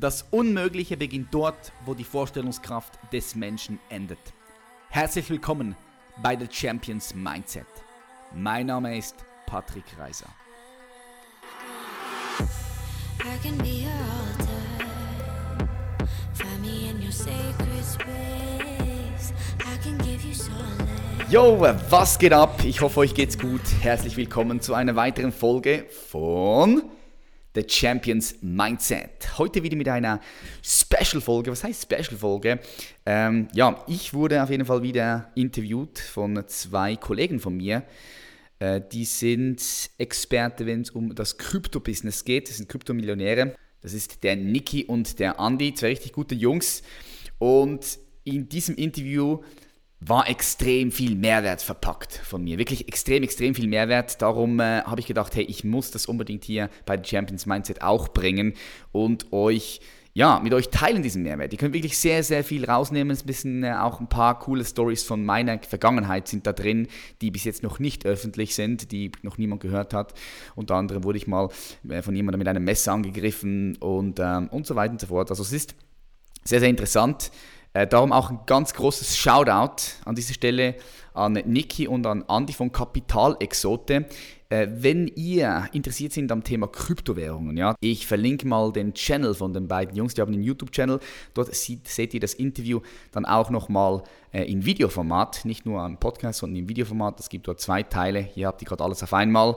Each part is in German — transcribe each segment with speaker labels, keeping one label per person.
Speaker 1: Das Unmögliche beginnt dort, wo die Vorstellungskraft des Menschen endet. Herzlich willkommen bei The Champions Mindset. Mein Name ist Patrick Reiser. Yo, was geht ab? Ich hoffe, euch geht's gut. Herzlich willkommen zu einer weiteren Folge von The Champions Mindset. Heute wieder mit einer Special-Folge. Was heißt Special-Folge? Ähm, ja, ich wurde auf jeden Fall wieder interviewt von zwei Kollegen von mir. Äh, die sind Experte, wenn es um das Krypto-Business geht. Das sind Kryptomillionäre. Das ist der Niki und der Andy, zwei richtig gute Jungs. Und in diesem Interview war extrem viel Mehrwert verpackt von mir. Wirklich extrem, extrem viel Mehrwert. Darum äh, habe ich gedacht, hey, ich muss das unbedingt hier bei Champions Mindset auch bringen und euch, ja, mit euch teilen diesen Mehrwert. Ihr könnt wirklich sehr, sehr viel rausnehmen. Es bisschen äh, auch ein paar coole Stories von meiner Vergangenheit sind da drin, die bis jetzt noch nicht öffentlich sind, die noch niemand gehört hat. Unter anderem wurde ich mal äh, von jemandem mit einem Messer angegriffen und, ähm, und so weiter und so fort. Also es ist sehr, sehr interessant. Äh, darum auch ein ganz großes Shoutout an dieser Stelle an Niki und an Andy von Kapitalexote. Äh, wenn ihr interessiert sind am Thema Kryptowährungen, ja, ich verlinke mal den Channel von den beiden Jungs, die haben einen YouTube-Channel. Dort seht, seht, ihr das Interview dann auch nochmal äh, in Videoformat, nicht nur am Podcast, sondern im Videoformat. Es gibt dort zwei Teile. Hier habt ihr gerade alles auf einmal.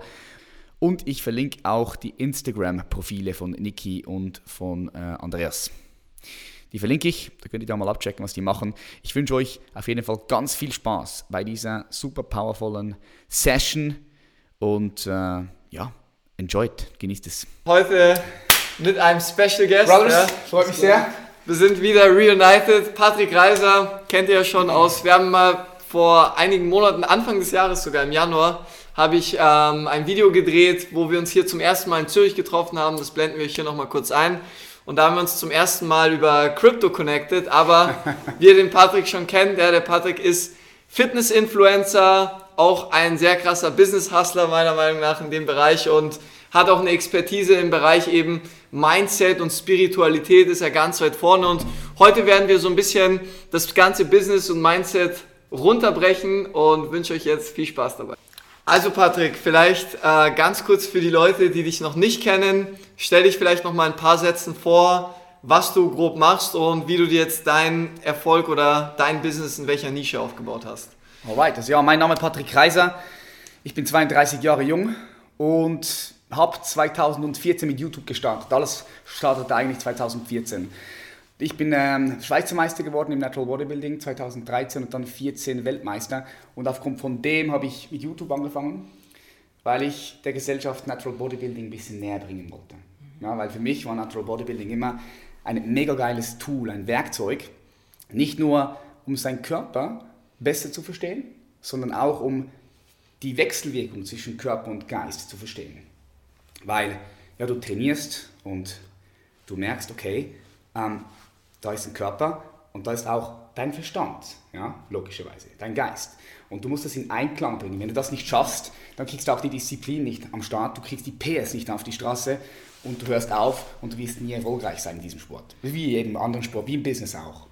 Speaker 1: Und ich verlinke auch die Instagram-Profile von Niki und von äh, Andreas. Die verlinke ich, da könnt ihr da mal abchecken, was die machen. Ich wünsche euch auf jeden Fall ganz viel Spaß bei dieser super powervollen Session und äh, ja, enjoyt, genießt es.
Speaker 2: Heute mit einem Special Guest.
Speaker 1: Brothers, ja. freut mich sehr.
Speaker 2: Wir sind wieder reunited. Patrick Reiser kennt ihr ja schon aus. Wir haben mal vor einigen Monaten, Anfang des Jahres sogar im Januar, habe ich ähm, ein Video gedreht, wo wir uns hier zum ersten Mal in Zürich getroffen haben. Das blenden wir hier nochmal kurz ein. Und da haben wir uns zum ersten Mal über Crypto connected. Aber wie ihr den Patrick schon kennt, ja, der Patrick ist Fitness-Influencer, auch ein sehr krasser Business-Hustler meiner Meinung nach in dem Bereich und hat auch eine Expertise im Bereich eben Mindset und Spiritualität ist er ganz weit vorne. Und heute werden wir so ein bisschen das ganze Business und Mindset runterbrechen und wünsche euch jetzt viel Spaß dabei. Also Patrick, vielleicht äh, ganz kurz für die Leute, die dich noch nicht kennen, stell dich vielleicht noch mal ein paar Sätzen vor, was du grob machst und wie du dir jetzt deinen Erfolg oder dein Business in welcher Nische aufgebaut hast.
Speaker 1: Alright, also ja, mein Name ist Patrick Kreiser. Ich bin 32 Jahre jung und habe 2014 mit YouTube gestartet. Alles startete eigentlich 2014. Ich bin ähm, Schweizer Meister geworden im Natural Bodybuilding 2013 und dann 14 Weltmeister. Und aufgrund von dem habe ich mit YouTube angefangen, weil ich der Gesellschaft Natural Bodybuilding ein bisschen näher bringen wollte. Ja, weil für mich war Natural Bodybuilding immer ein mega geiles Tool, ein Werkzeug. Nicht nur, um seinen Körper besser zu verstehen, sondern auch um die Wechselwirkung zwischen Körper und Geist zu verstehen. Weil ja, du trainierst und du merkst, okay, ähm, da ist ein Körper und da ist auch dein Verstand, ja, logischerweise, dein Geist. Und du musst das in Einklang bringen. Wenn du das nicht schaffst, dann kriegst du auch die Disziplin nicht am Start, du kriegst die PS nicht auf die Straße und du hörst auf und du wirst nie erfolgreich sein in diesem Sport. Wie jedem anderen Sport, wie im Business auch.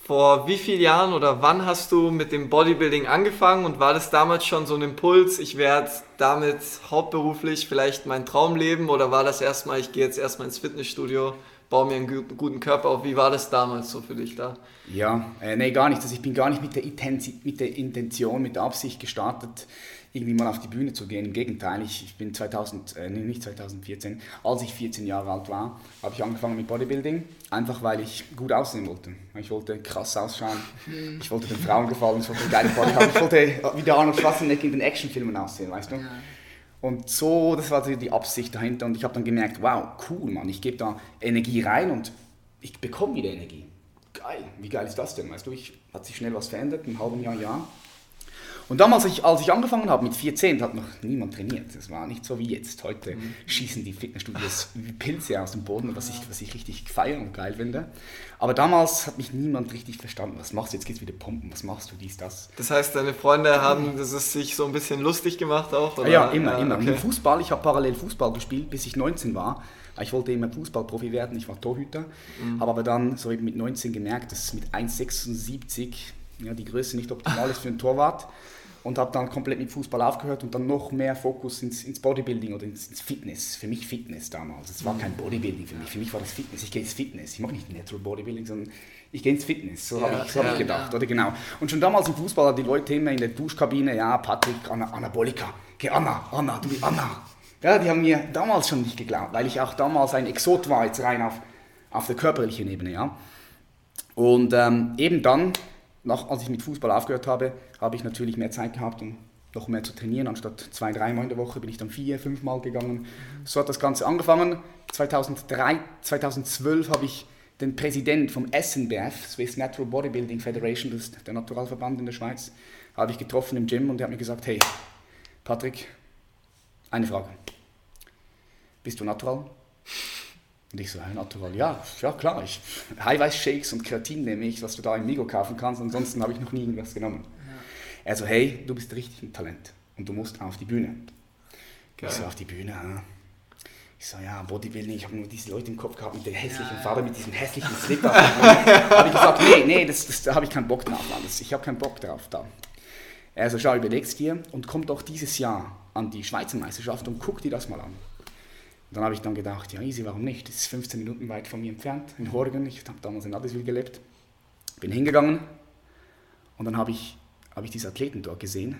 Speaker 2: Vor wie vielen Jahren oder wann hast du mit dem Bodybuilding angefangen und war das damals schon so ein Impuls, ich werde damit hauptberuflich vielleicht mein Traum leben oder war das erstmal, ich gehe jetzt erstmal ins Fitnessstudio baue mir einen guten Körper auf. Wie war das damals so für dich da?
Speaker 1: Ja, äh, nee, gar nicht. Also ich bin gar nicht mit der, mit der Intention, mit der Absicht gestartet, irgendwie mal auf die Bühne zu gehen. Im Gegenteil, ich, ich bin 2000, äh, nee, nicht 2014, als ich 14 Jahre alt war, habe ich angefangen mit Bodybuilding, einfach weil ich gut aussehen wollte. Ich wollte krass ausschauen, mhm. ich wollte den Frauen gefallen, ich wollte eine geile Body haben, ich wollte wie der Arnold Schwarzenegger in den Actionfilmen aussehen, weißt du? Ja. Und so, das war die Absicht dahinter. Und ich habe dann gemerkt, wow, cool, Mann, ich gebe da Energie rein und ich bekomme wieder Energie. Geil, wie geil ist das denn? Weißt du, ich, hat sich schnell was verändert, ein halben Jahr, Jahr. Und damals, als ich, als ich angefangen habe mit 14, hat noch niemand trainiert. Das war nicht so wie jetzt. Heute mhm. schießen die Fitnessstudios wie Pilze aus dem Boden, was ich, was ich richtig feiere und geil finde. Aber damals hat mich niemand richtig verstanden. Was machst du? Jetzt geht's wieder pumpen. Was machst du? Dies, das.
Speaker 2: Das heißt, deine Freunde haben das ist sich so ein bisschen lustig gemacht auch?
Speaker 1: Oder? Ja, immer, ja, immer. Okay. Fußball, ich habe parallel Fußball gespielt, bis ich 19 war. Ich wollte immer Fußballprofi werden, ich war Torhüter, mhm. habe aber dann so eben mit 19 gemerkt, dass mit 1,76 ja, die Größe nicht optimal ist für einen Torwart und habe dann komplett mit Fußball aufgehört und dann noch mehr Fokus ins, ins Bodybuilding oder ins, ins, Fitness. Für mich Fitness damals. Es war kein Bodybuilding für mich. Für mich war das Fitness. Ich gehe ins Fitness. Ich mache nicht Natural Bodybuilding, sondern ich gehe ins Fitness. So ja, habe ich, so ja, hab ich gedacht. Ja. Oder genau. Und schon damals im Fußball hatten die Leute immer in der Duschkabine, ja, Patrick, Anna, Anabolika. Geh Anna, Anna, du bist Anna. Ja, die haben mir damals schon nicht geglaubt, weil ich auch damals ein Exot war, jetzt rein auf, auf der körperlichen Ebene. Ja. Und ähm, eben dann nach, als ich mit Fußball aufgehört habe, habe ich natürlich mehr Zeit gehabt, um noch mehr zu trainieren. Anstatt zwei, dreimal in der Woche bin ich dann vier, fünfmal gegangen. So hat das Ganze angefangen. 2003, 2012 habe ich den Präsident vom SNBF, Swiss Natural Bodybuilding Federation, das ist der Naturalverband in der Schweiz, habe ich getroffen im Gym und er hat mir gesagt, hey, Patrick, eine Frage. Bist du natural? Und ich so, hey, natural, ja, ja klar, ich, Eiweiß-Shakes und Kreatin nehme ich, was du da im Migo kaufen kannst, ansonsten habe ich noch nie irgendwas genommen. Ja. Er so, hey, du bist richtig ein Talent und du musst auf die Bühne. Geil. Ich so, auf die Bühne, ja. Ich so, ja, Bodybuilding, ich habe nur diese Leute im Kopf gehabt mit der hässlichen ja, Farbe, mit diesem hässlichen Slipper. habe ich gesagt, nee, nee, das, das, da habe ich keinen Bock drauf, das, ich habe keinen Bock drauf da. Er so, schau, überleg's dir und komm doch dieses Jahr an die Schweizer Meisterschaft und guck dir das mal an. Und dann habe ich dann gedacht, ja easy, warum nicht? Das ist 15 Minuten weit von mir entfernt, in Horgen. Ich habe damals in Adeswil gelebt. Bin hingegangen und dann habe ich, hab ich diese Athleten dort gesehen.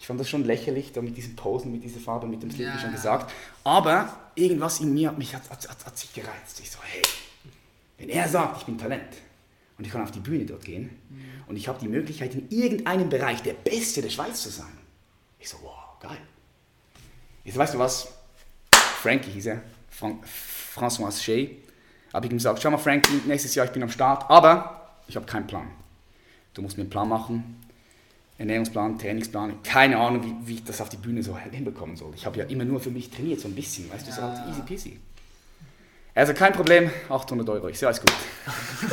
Speaker 1: Ich fand das schon lächerlich, da mit diesen Posen, mit dieser Farbe, mit dem Slip, ja. schon gesagt. Aber irgendwas in mir hat mich hat, hat, hat, hat sich gereizt. Ich so, hey, wenn er sagt, ich bin Talent und ich kann auf die Bühne dort gehen mhm. und ich habe die Möglichkeit, in irgendeinem Bereich der Beste der Schweiz zu sein. Ich so, wow, geil. Jetzt weißt du was, Frankie hieß er, Fran François Shea, habe ich ihm gesagt, schau mal Frankie, nächstes Jahr ich bin am Start, aber ich habe keinen Plan. Du musst mir einen Plan machen, Ernährungsplan, Trainingsplan, keine Ahnung, wie, wie ich das auf die Bühne so hinbekommen soll. Ich habe ja immer nur für mich trainiert, so ein bisschen, weißt du, so halt easy peasy. Also kein Problem, 800 Euro. Ich sehe, alles gut.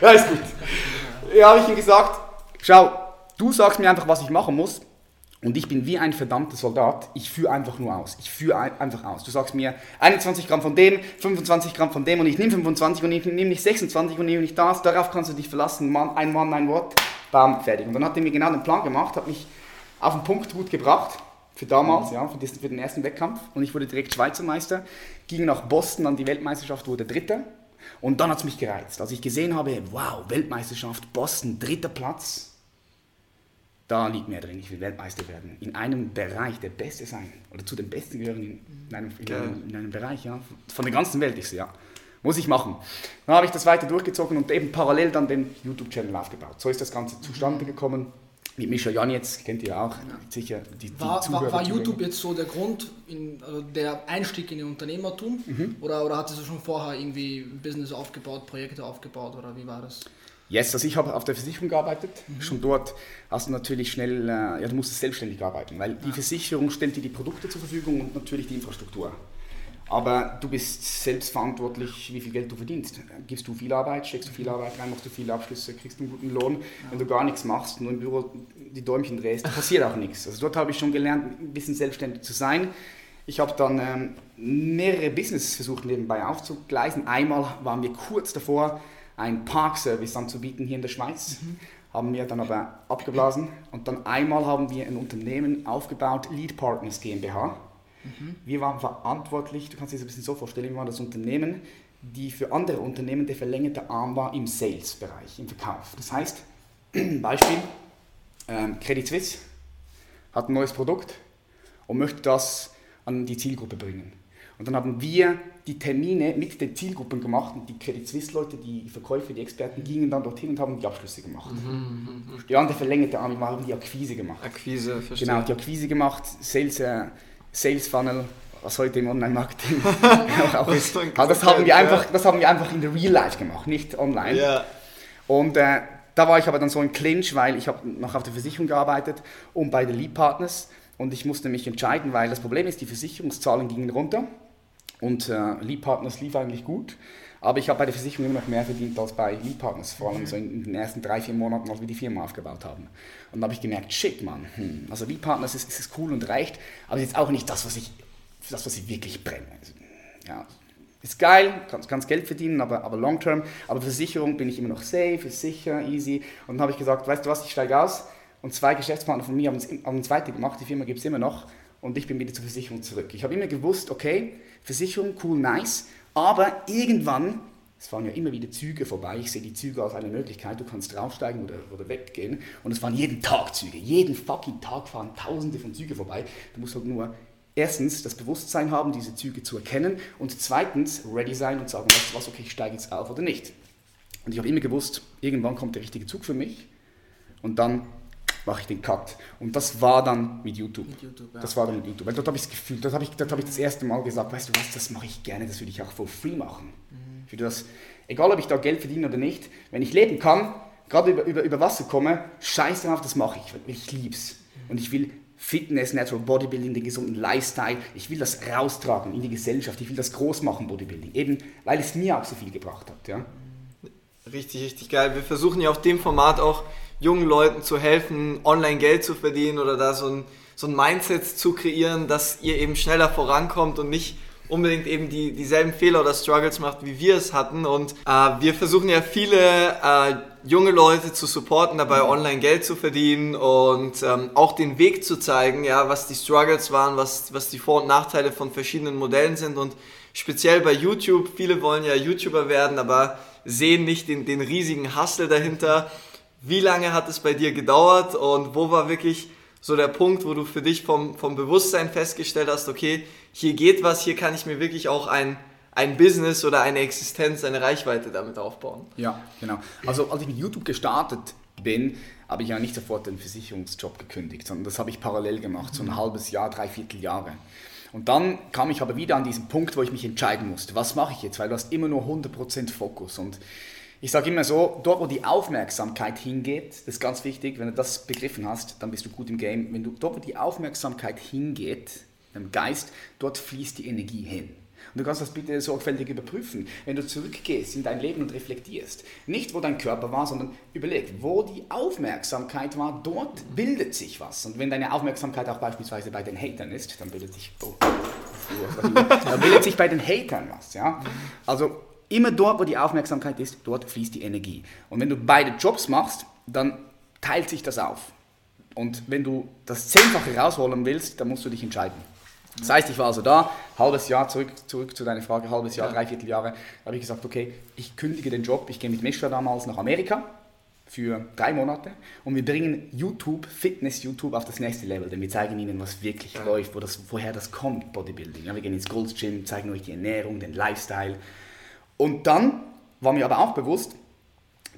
Speaker 1: ja, ist gut. Ja, habe ich ihm gesagt, schau, du sagst mir einfach, was ich machen muss und ich bin wie ein verdammter Soldat, ich führe einfach nur aus. Ich führe einfach aus. Du sagst mir 21 Gramm von dem, 25 Gramm von dem und ich nehme 25 und ich nehme nicht 26 und nehme nicht das. Darauf kannst du dich verlassen. Mann, ein Mann, ein Wort, bam, fertig. Und dann hat er mir genau den Plan gemacht, hat mich auf den Punkt gut gebracht. Für damals, ja, für, für den ersten Wettkampf. Und ich wurde direkt Schweizer Meister, ging nach Boston an die Weltmeisterschaft, wurde Dritter. Und dann hat es mich gereizt. Als ich gesehen habe, wow, Weltmeisterschaft, Boston, dritter Platz, da liegt mehr drin, ich will Weltmeister werden. In einem Bereich der Beste sein. Oder zu den Besten gehören in, in, einem, in, einem, in einem, Bereich, ja. Von der ganzen Welt. Ich so, ja, muss ich machen. Dann habe ich das weiter durchgezogen und eben parallel dann den YouTube-Channel aufgebaut. So ist das Ganze zustande gekommen. Mit Mischa Jan jetzt, kennt ihr auch, ja. sicher
Speaker 3: die, die war, Zuhörer. War, YouTube jetzt so der Grund, in, also der Einstieg in den Unternehmertum? Mhm. Oder, oder hattest du schon vorher irgendwie Business aufgebaut, Projekte aufgebaut oder wie war das?
Speaker 1: Yes, also ich habe auf der Versicherung gearbeitet. Mhm. Schon dort hast du natürlich schnell, äh, ja, du musst selbstständig arbeiten, weil die Versicherung stellt dir die Produkte zur Verfügung und natürlich die Infrastruktur. Aber du bist selbst verantwortlich, wie viel Geld du verdienst. Gibst du viel Arbeit, steckst du viel Arbeit rein, machst du viele Abschlüsse, kriegst du einen guten Lohn. Wenn du gar nichts machst, nur im Büro die Däumchen drehst, passiert auch nichts. Also dort habe ich schon gelernt, ein bisschen selbstständig zu sein. Ich habe dann ähm, mehrere Business versucht nebenbei aufzugleisen. Einmal waren wir kurz davor, einen Parkservice anzubieten hier in der Schweiz. Mhm. Haben wir dann aber abgeblasen und dann einmal haben wir ein Unternehmen aufgebaut, Lead Partners GmbH. Mhm. Wir waren verantwortlich, du kannst dir das ein bisschen so vorstellen, wir waren das Unternehmen, die für andere Unternehmen der verlängerte Arm war im Sales-Bereich, im Verkauf. Das heißt, Beispiel, ähm, Credit Suisse hat ein neues Produkt und möchte das an die Zielgruppe bringen. Und dann haben wir die Termine mit den Zielgruppen gemacht und die Credit Suisse Leute, die Verkäufer, die Experten gingen dann dorthin und haben die Abschlüsse gemacht. Mhm, mhm. Die andere verlängerte Arme haben die Akquise gemacht.
Speaker 2: Akquise, verstehe.
Speaker 1: Genau, die Akquise gemacht, Sales, äh, Sales Funnel, was heute im Online-Marketing auch, ist. Das haben, wir einfach, das haben wir einfach in der Real Life gemacht, nicht online. Ja. Und äh, da war ich aber dann so ein Clinch, weil ich habe noch auf der Versicherung gearbeitet und bei den Lead Partners und ich musste mich entscheiden, weil das Problem ist, die Versicherungszahlen gingen runter und äh, Lead Partners lief eigentlich gut. Aber ich habe bei der Versicherung immer noch mehr verdient als bei Lead Partners, vor allem so in, den ersten drei, vier Monaten, als wir die Firma aufgebaut haben. Und dann habe ich gemerkt, shit, Mann, hm, also Lead Partners ist, ist cool und reicht, aber ist jetzt auch nicht das, was ich, das, was ich wirklich brenne. Also, ja, ist geil, kannst, kannst Geld verdienen, aber, aber long term. Aber Versicherung bin ich immer noch safe, ist sicher, easy. Und dann habe ich gesagt, weißt du was, ich steige aus. Und zwei Geschäftspartner von mir haben es, haben es weitergemacht, die Firma gibt es immer noch. Und ich bin wieder zur Versicherung zurück. Ich habe immer gewusst, okay, Versicherung, cool, nice. Aber irgendwann, es fahren ja immer wieder Züge vorbei, ich sehe die Züge als eine Möglichkeit, du kannst draufsteigen oder, oder weggehen. Und es fahren jeden Tag Züge. Jeden fucking Tag fahren tausende von Zügen vorbei. Du musst halt nur erstens das Bewusstsein haben, diese Züge zu erkennen und zweitens ready sein und sagen, weißt du was, okay, ich steige jetzt auf oder nicht. Und ich habe immer gewusst, irgendwann kommt der richtige Zug für mich und dann mache ich den Cut. Und das war dann mit YouTube. Mit YouTube ja. Das war dann mit YouTube. Weil dort habe ich das Gefühl, dort habe ich, hab ich das erste Mal gesagt, weißt du was, das mache ich gerne, das würde ich auch for free machen. Mhm. Ich das, egal ob ich da Geld verdiene oder nicht, wenn ich leben kann, gerade über, über, über Wasser komme, scheiß drauf, das mache ich. Ich liebe es. Mhm. Und ich will Fitness, Natural Bodybuilding, den gesunden Lifestyle. Ich will das raustragen in die Gesellschaft. Ich will das groß machen, Bodybuilding. Eben, weil es mir auch so viel gebracht hat. Ja?
Speaker 2: Richtig, richtig geil. Wir versuchen ja auf dem Format auch jungen Leuten zu helfen, online Geld zu verdienen oder da so ein, so ein Mindset zu kreieren, dass ihr eben schneller vorankommt und nicht unbedingt eben die, dieselben Fehler oder Struggles macht, wie wir es hatten. Und äh, wir versuchen ja viele äh, junge Leute zu supporten, dabei online Geld zu verdienen und ähm, auch den Weg zu zeigen, ja, was die Struggles waren, was, was die Vor- und Nachteile von verschiedenen Modellen sind. Und speziell bei YouTube, viele wollen ja YouTuber werden, aber sehen nicht den, den riesigen Hustle dahinter. Wie lange hat es bei dir gedauert und wo war wirklich so der Punkt, wo du für dich vom, vom Bewusstsein festgestellt hast, okay, hier geht was, hier kann ich mir wirklich auch ein, ein Business oder eine Existenz, eine Reichweite damit aufbauen.
Speaker 1: Ja, genau. Also als ich mit YouTube gestartet bin, habe ich ja nicht sofort den Versicherungsjob gekündigt, sondern das habe ich parallel gemacht, so ein mhm. halbes Jahr, drei Vierteljahre. Und dann kam ich aber wieder an diesen Punkt, wo ich mich entscheiden musste, was mache ich jetzt, weil du hast immer nur 100% Fokus und ich sage immer so, dort wo die Aufmerksamkeit hingeht, das ist ganz wichtig, wenn du das begriffen hast, dann bist du gut im Game. Wenn du dort wo die Aufmerksamkeit hingeht, im Geist, dort fließt die Energie hin. Und du kannst das bitte sorgfältig überprüfen, wenn du zurückgehst in dein Leben und reflektierst. Nicht, wo dein Körper war, sondern überleg, wo die Aufmerksamkeit war, dort bildet sich was. Und wenn deine Aufmerksamkeit auch beispielsweise bei den Hatern ist, dann bildet sich, oh, dann bildet sich bei den Hatern was. Ja? Also immer dort, wo die Aufmerksamkeit ist, dort fließt die Energie. Und wenn du beide Jobs machst, dann teilt sich das auf. Und wenn du das Zehnfache rausholen willst, dann musst du dich entscheiden. Das heißt, ich war also da, halbes Jahr, zurück, zurück zu deiner Frage, halbes Jahr, ja. dreiviertel Jahre, da habe ich gesagt, okay, ich kündige den Job, ich gehe mit Mischa damals nach Amerika für drei Monate und wir bringen YouTube, Fitness YouTube auf das nächste Level, denn wir zeigen ihnen, was wirklich ja. läuft, wo das, woher das kommt, Bodybuilding. Ja, wir gehen ins Gold's Gym, zeigen euch die Ernährung, den Lifestyle. Und dann war mir aber auch bewusst,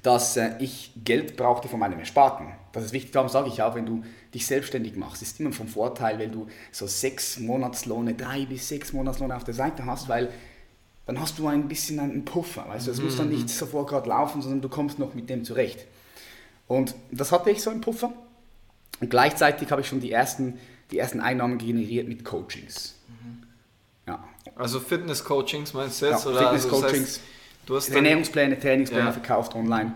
Speaker 1: dass äh, ich Geld brauchte von meinem Ersparten. Das ist wichtig, darum sage ich auch, wenn du dich selbstständig machst, ist immer vom Vorteil, wenn du so sechs Monatslohne, drei bis sechs Monatslohne auf der Seite hast, weil dann hast du ein bisschen einen Puffer. Weißt du, es mhm. muss dann mhm. nicht sofort gerade laufen, sondern du kommst noch mit dem zurecht. Und das hatte ich so einen Puffer. Und gleichzeitig habe ich schon die ersten, die ersten Einnahmen generiert mit Coachings.
Speaker 2: Mhm. Ja. Also Fitness-Coachings meinst du jetzt?
Speaker 1: Ja, Fitness-Coachings. Also das heißt, du hast Ernährungspläne, Trainingspläne ja. verkauft online.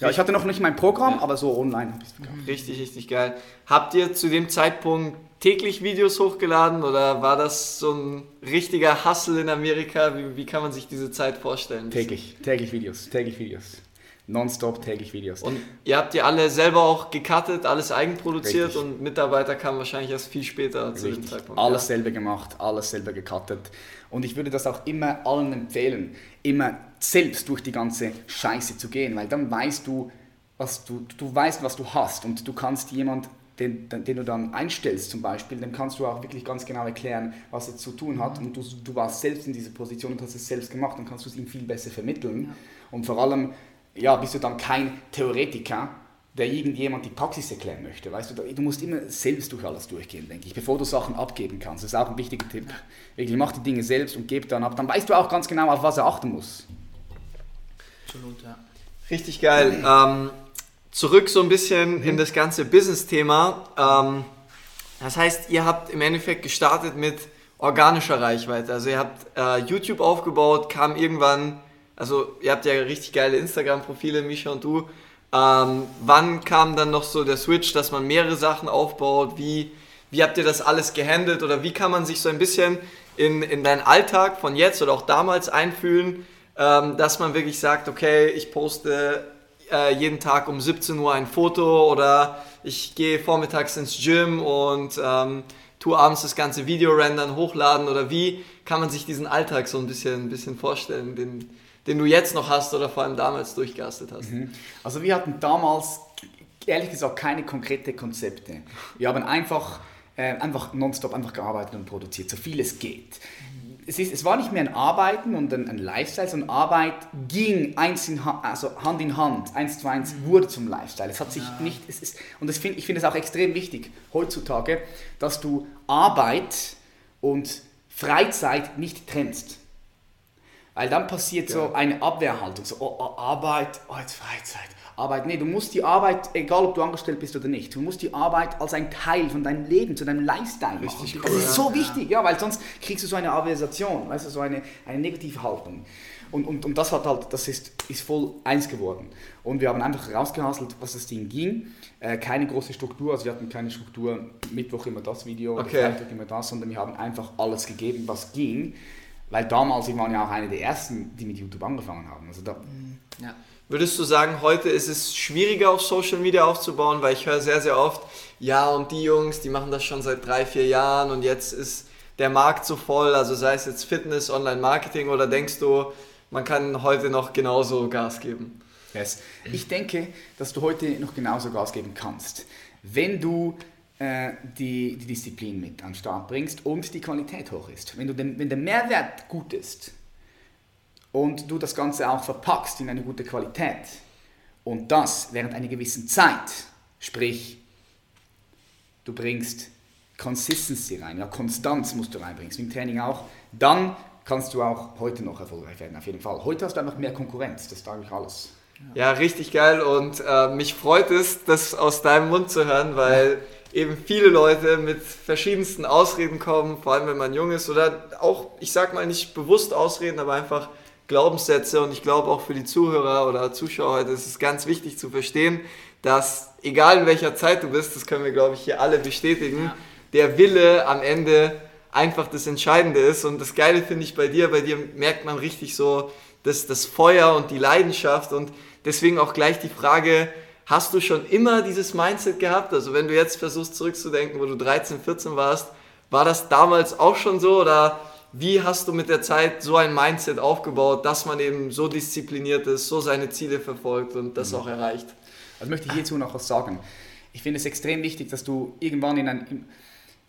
Speaker 1: Ja, ich hatte noch nicht mein Programm, ja. aber so online habe ich es
Speaker 2: verkauft. Richtig, richtig geil. Habt ihr zu dem Zeitpunkt täglich Videos hochgeladen oder war das so ein richtiger Hustle in Amerika? Wie, wie kann man sich diese Zeit vorstellen?
Speaker 1: Täglich, täglich Videos, täglich Videos. Nonstop täglich Videos.
Speaker 2: Und ihr habt die alle selber auch gecuttet, alles eigenproduziert Richtig. und Mitarbeiter kamen wahrscheinlich erst viel später
Speaker 1: Richtig. zu dem Zeitpunkt. Alles ja. selber gemacht, alles selber gecuttet. Und ich würde das auch immer allen empfehlen, immer selbst durch die ganze Scheiße zu gehen, weil dann weißt du, was du, du weißt, was du hast und du kannst jemand den, den, du dann einstellst zum Beispiel, dem kannst du auch wirklich ganz genau erklären, was er zu tun hat mhm. und du, du warst selbst in dieser Position und hast es selbst gemacht, dann kannst du es ihm viel besser vermitteln ja. und vor allem ja, bist du dann kein Theoretiker, der irgendjemand die Praxis erklären möchte. Weißt du, du musst immer selbst durch alles durchgehen, denke ich, bevor du Sachen abgeben kannst. Das ist auch ein wichtiger Tipp. Wirklich, mach die Dinge selbst und gib dann ab. Dann weißt du auch ganz genau, auf was er achten muss.
Speaker 2: Absolut, ja. Richtig geil. Ähm, zurück so ein bisschen mhm. in das ganze Business-Thema. Ähm, das heißt, ihr habt im Endeffekt gestartet mit organischer Reichweite. Also ihr habt äh, YouTube aufgebaut, kam irgendwann, also ihr habt ja richtig geile Instagram-Profile, Misha und du. Ähm, wann kam dann noch so der Switch, dass man mehrere Sachen aufbaut? Wie, wie habt ihr das alles gehandelt oder wie kann man sich so ein bisschen in, in deinen Alltag von jetzt oder auch damals einfühlen, ähm, dass man wirklich sagt, okay, ich poste äh, jeden Tag um 17 Uhr ein Foto oder ich gehe vormittags ins Gym und ähm, tue abends das ganze Video rendern, hochladen oder wie kann man sich diesen Alltag so ein bisschen, ein bisschen vorstellen, den, den du jetzt noch hast oder vor allem damals durchgeastet hast? Mhm.
Speaker 1: Also wir hatten damals ehrlich gesagt keine konkreten Konzepte. Wir haben einfach, äh, einfach nonstop einfach gearbeitet und produziert, so viel es geht es, ist, es war nicht mehr ein Arbeiten und ein, ein Lifestyle, sondern Arbeit ging eins in Hand, also Hand in Hand, eins zu eins mhm. wurde zum Lifestyle. Es hat sich ja. nicht, es ist, und das find, ich finde es auch extrem wichtig heutzutage, dass du Arbeit und Freizeit nicht trennst. Weil dann passiert ja. so eine Abwehrhaltung, so oh, oh, Arbeit, oh jetzt Freizeit, Arbeit. Nee, du musst die Arbeit, egal ob du angestellt bist oder nicht, du musst die Arbeit als ein Teil von deinem Leben, zu deinem Lifestyle machen. Richtig das ist so wichtig, ja, weil sonst kriegst du so eine Aversion, weißt du, so eine, eine negative Haltung. Und, und, und das hat halt, das ist, ist voll eins geworden. Und wir haben einfach rausgehasselt, was das Ding ging. Äh, keine große Struktur, also wir hatten keine Struktur, Mittwoch immer das Video, okay. Freitag immer das, sondern wir haben einfach alles gegeben, was ging. Weil damals, wir waren ja auch eine der ersten, die mit YouTube angefangen haben. Also da,
Speaker 2: ja. Würdest du sagen, heute ist es schwieriger auf Social Media aufzubauen, weil ich höre sehr, sehr oft, ja, und die Jungs, die machen das schon seit drei, vier Jahren und jetzt ist der Markt so voll, also sei es jetzt Fitness, Online-Marketing oder denkst du, man kann heute noch genauso Gas geben?
Speaker 1: Yes. Ich denke, dass du heute noch genauso Gas geben kannst, wenn du die, die Disziplin mit an den Start bringst und die Qualität hoch ist. Wenn, du den, wenn der Mehrwert gut ist, und du das Ganze auch verpackst in eine gute Qualität und das während einer gewissen Zeit, sprich, du bringst Consistency rein, ja, Konstanz musst du reinbringen, im Training auch, dann kannst du auch heute noch erfolgreich werden, auf jeden Fall. Heute hast du einfach mehr Konkurrenz, das sage ich alles.
Speaker 2: Ja, richtig geil und äh, mich freut es, das aus deinem Mund zu hören, weil ja. Eben viele Leute mit verschiedensten Ausreden kommen, vor allem wenn man jung ist oder auch, ich sag mal nicht bewusst Ausreden, aber einfach Glaubenssätze und ich glaube auch für die Zuhörer oder Zuschauer heute ist es ganz wichtig zu verstehen, dass egal in welcher Zeit du bist, das können wir glaube ich hier alle bestätigen, ja. der Wille am Ende einfach das Entscheidende ist und das Geile finde ich bei dir, bei dir merkt man richtig so das, das Feuer und die Leidenschaft und deswegen auch gleich die Frage, hast du schon immer dieses Mindset gehabt? Also wenn du jetzt versuchst zurückzudenken, wo du 13, 14 warst, war das damals auch schon so oder wie hast du mit der Zeit so ein Mindset aufgebaut, dass man eben so diszipliniert ist, so seine Ziele verfolgt und das mhm. auch erreicht?
Speaker 1: Also möchte ich hierzu noch was sagen. Ich finde es extrem wichtig, dass du irgendwann in ein,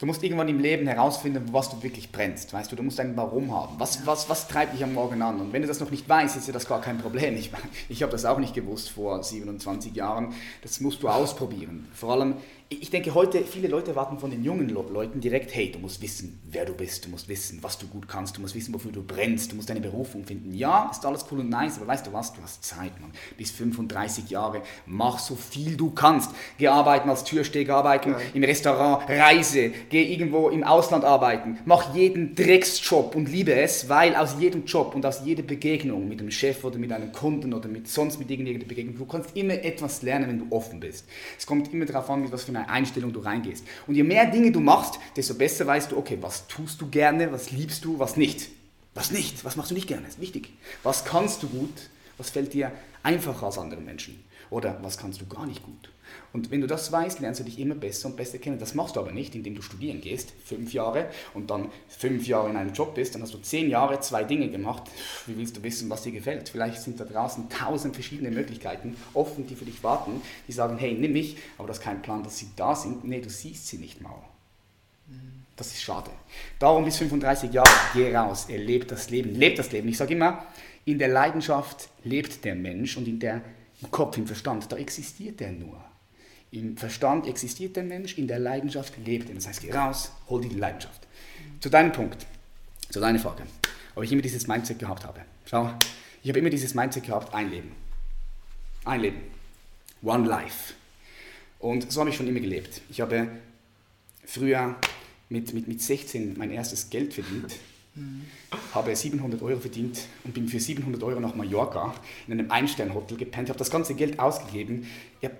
Speaker 1: Du musst irgendwann im Leben herausfinden, was du wirklich brennst. Weißt du, du musst ein Warum haben. Was, was, was treibt dich am Morgen an? Und wenn du das noch nicht weißt, ist ja das gar kein Problem. Ich, ich habe das auch nicht gewusst vor 27 Jahren. Das musst du ausprobieren. Vor allem, ich denke heute, viele Leute erwarten von den jungen Leuten direkt, hey, du musst wissen, wer du bist, du musst wissen, was du gut kannst, du musst wissen, wofür du brennst, du musst deine Berufung finden. Ja, ist alles cool und nice, aber weißt du was, du hast Zeit, Mann. Bis 35 Jahre, mach so viel du kannst. Geh arbeiten als Türsteher, arbeiten ja. im Restaurant, reise, geh irgendwo im Ausland arbeiten, mach jeden Drecksjob und liebe es, weil aus jedem Job und aus jeder Begegnung mit dem Chef oder mit einem Kunden oder mit sonst mit irgendeiner Begegnung, du kannst immer etwas lernen, wenn du offen bist. Es kommt immer darauf an, mit was für einer Einstellung du reingehst. Und je mehr Dinge du machst, desto besser weißt du, okay, was tust du gerne, was liebst du, was nicht. Was nicht, was machst du nicht gerne, ist wichtig. Was kannst du gut, was fällt dir einfacher als andere Menschen. Oder was kannst du gar nicht gut. Und wenn du das weißt, lernst du dich immer besser und besser kennen. Das machst du aber nicht, indem du studieren gehst, fünf Jahre, und dann fünf Jahre in einem Job bist, dann hast du zehn Jahre zwei Dinge gemacht. Wie willst du wissen, was dir gefällt? Vielleicht sind da draußen tausend verschiedene Möglichkeiten offen, die für dich warten, die sagen, hey, nimm mich, aber das ist kein Plan, dass sie da sind. Nee, du siehst sie nicht mal. Das ist schade. Darum bis 35 Jahre, geh raus, erlebt das Leben, lebt das Leben. Ich sage immer, in der Leidenschaft lebt der Mensch und in der im Kopf, im Verstand, da existiert er nur. Im Verstand existiert der Mensch, in der Leidenschaft lebt er. Das heißt, geh raus, hol dir die Leidenschaft. Zu deinem Punkt, zu deiner Frage, ob ich immer dieses Mindset gehabt habe. Schau, ich habe immer dieses Mindset gehabt, ein Leben. Ein Leben. One Life. Und so habe ich schon immer gelebt. Ich habe früher mit, mit, mit 16 mein erstes Geld verdient, mhm. habe 700 Euro verdient und bin für 700 Euro nach Mallorca in einem Einsternhotel gepennt, habe das ganze Geld ausgegeben. Ja,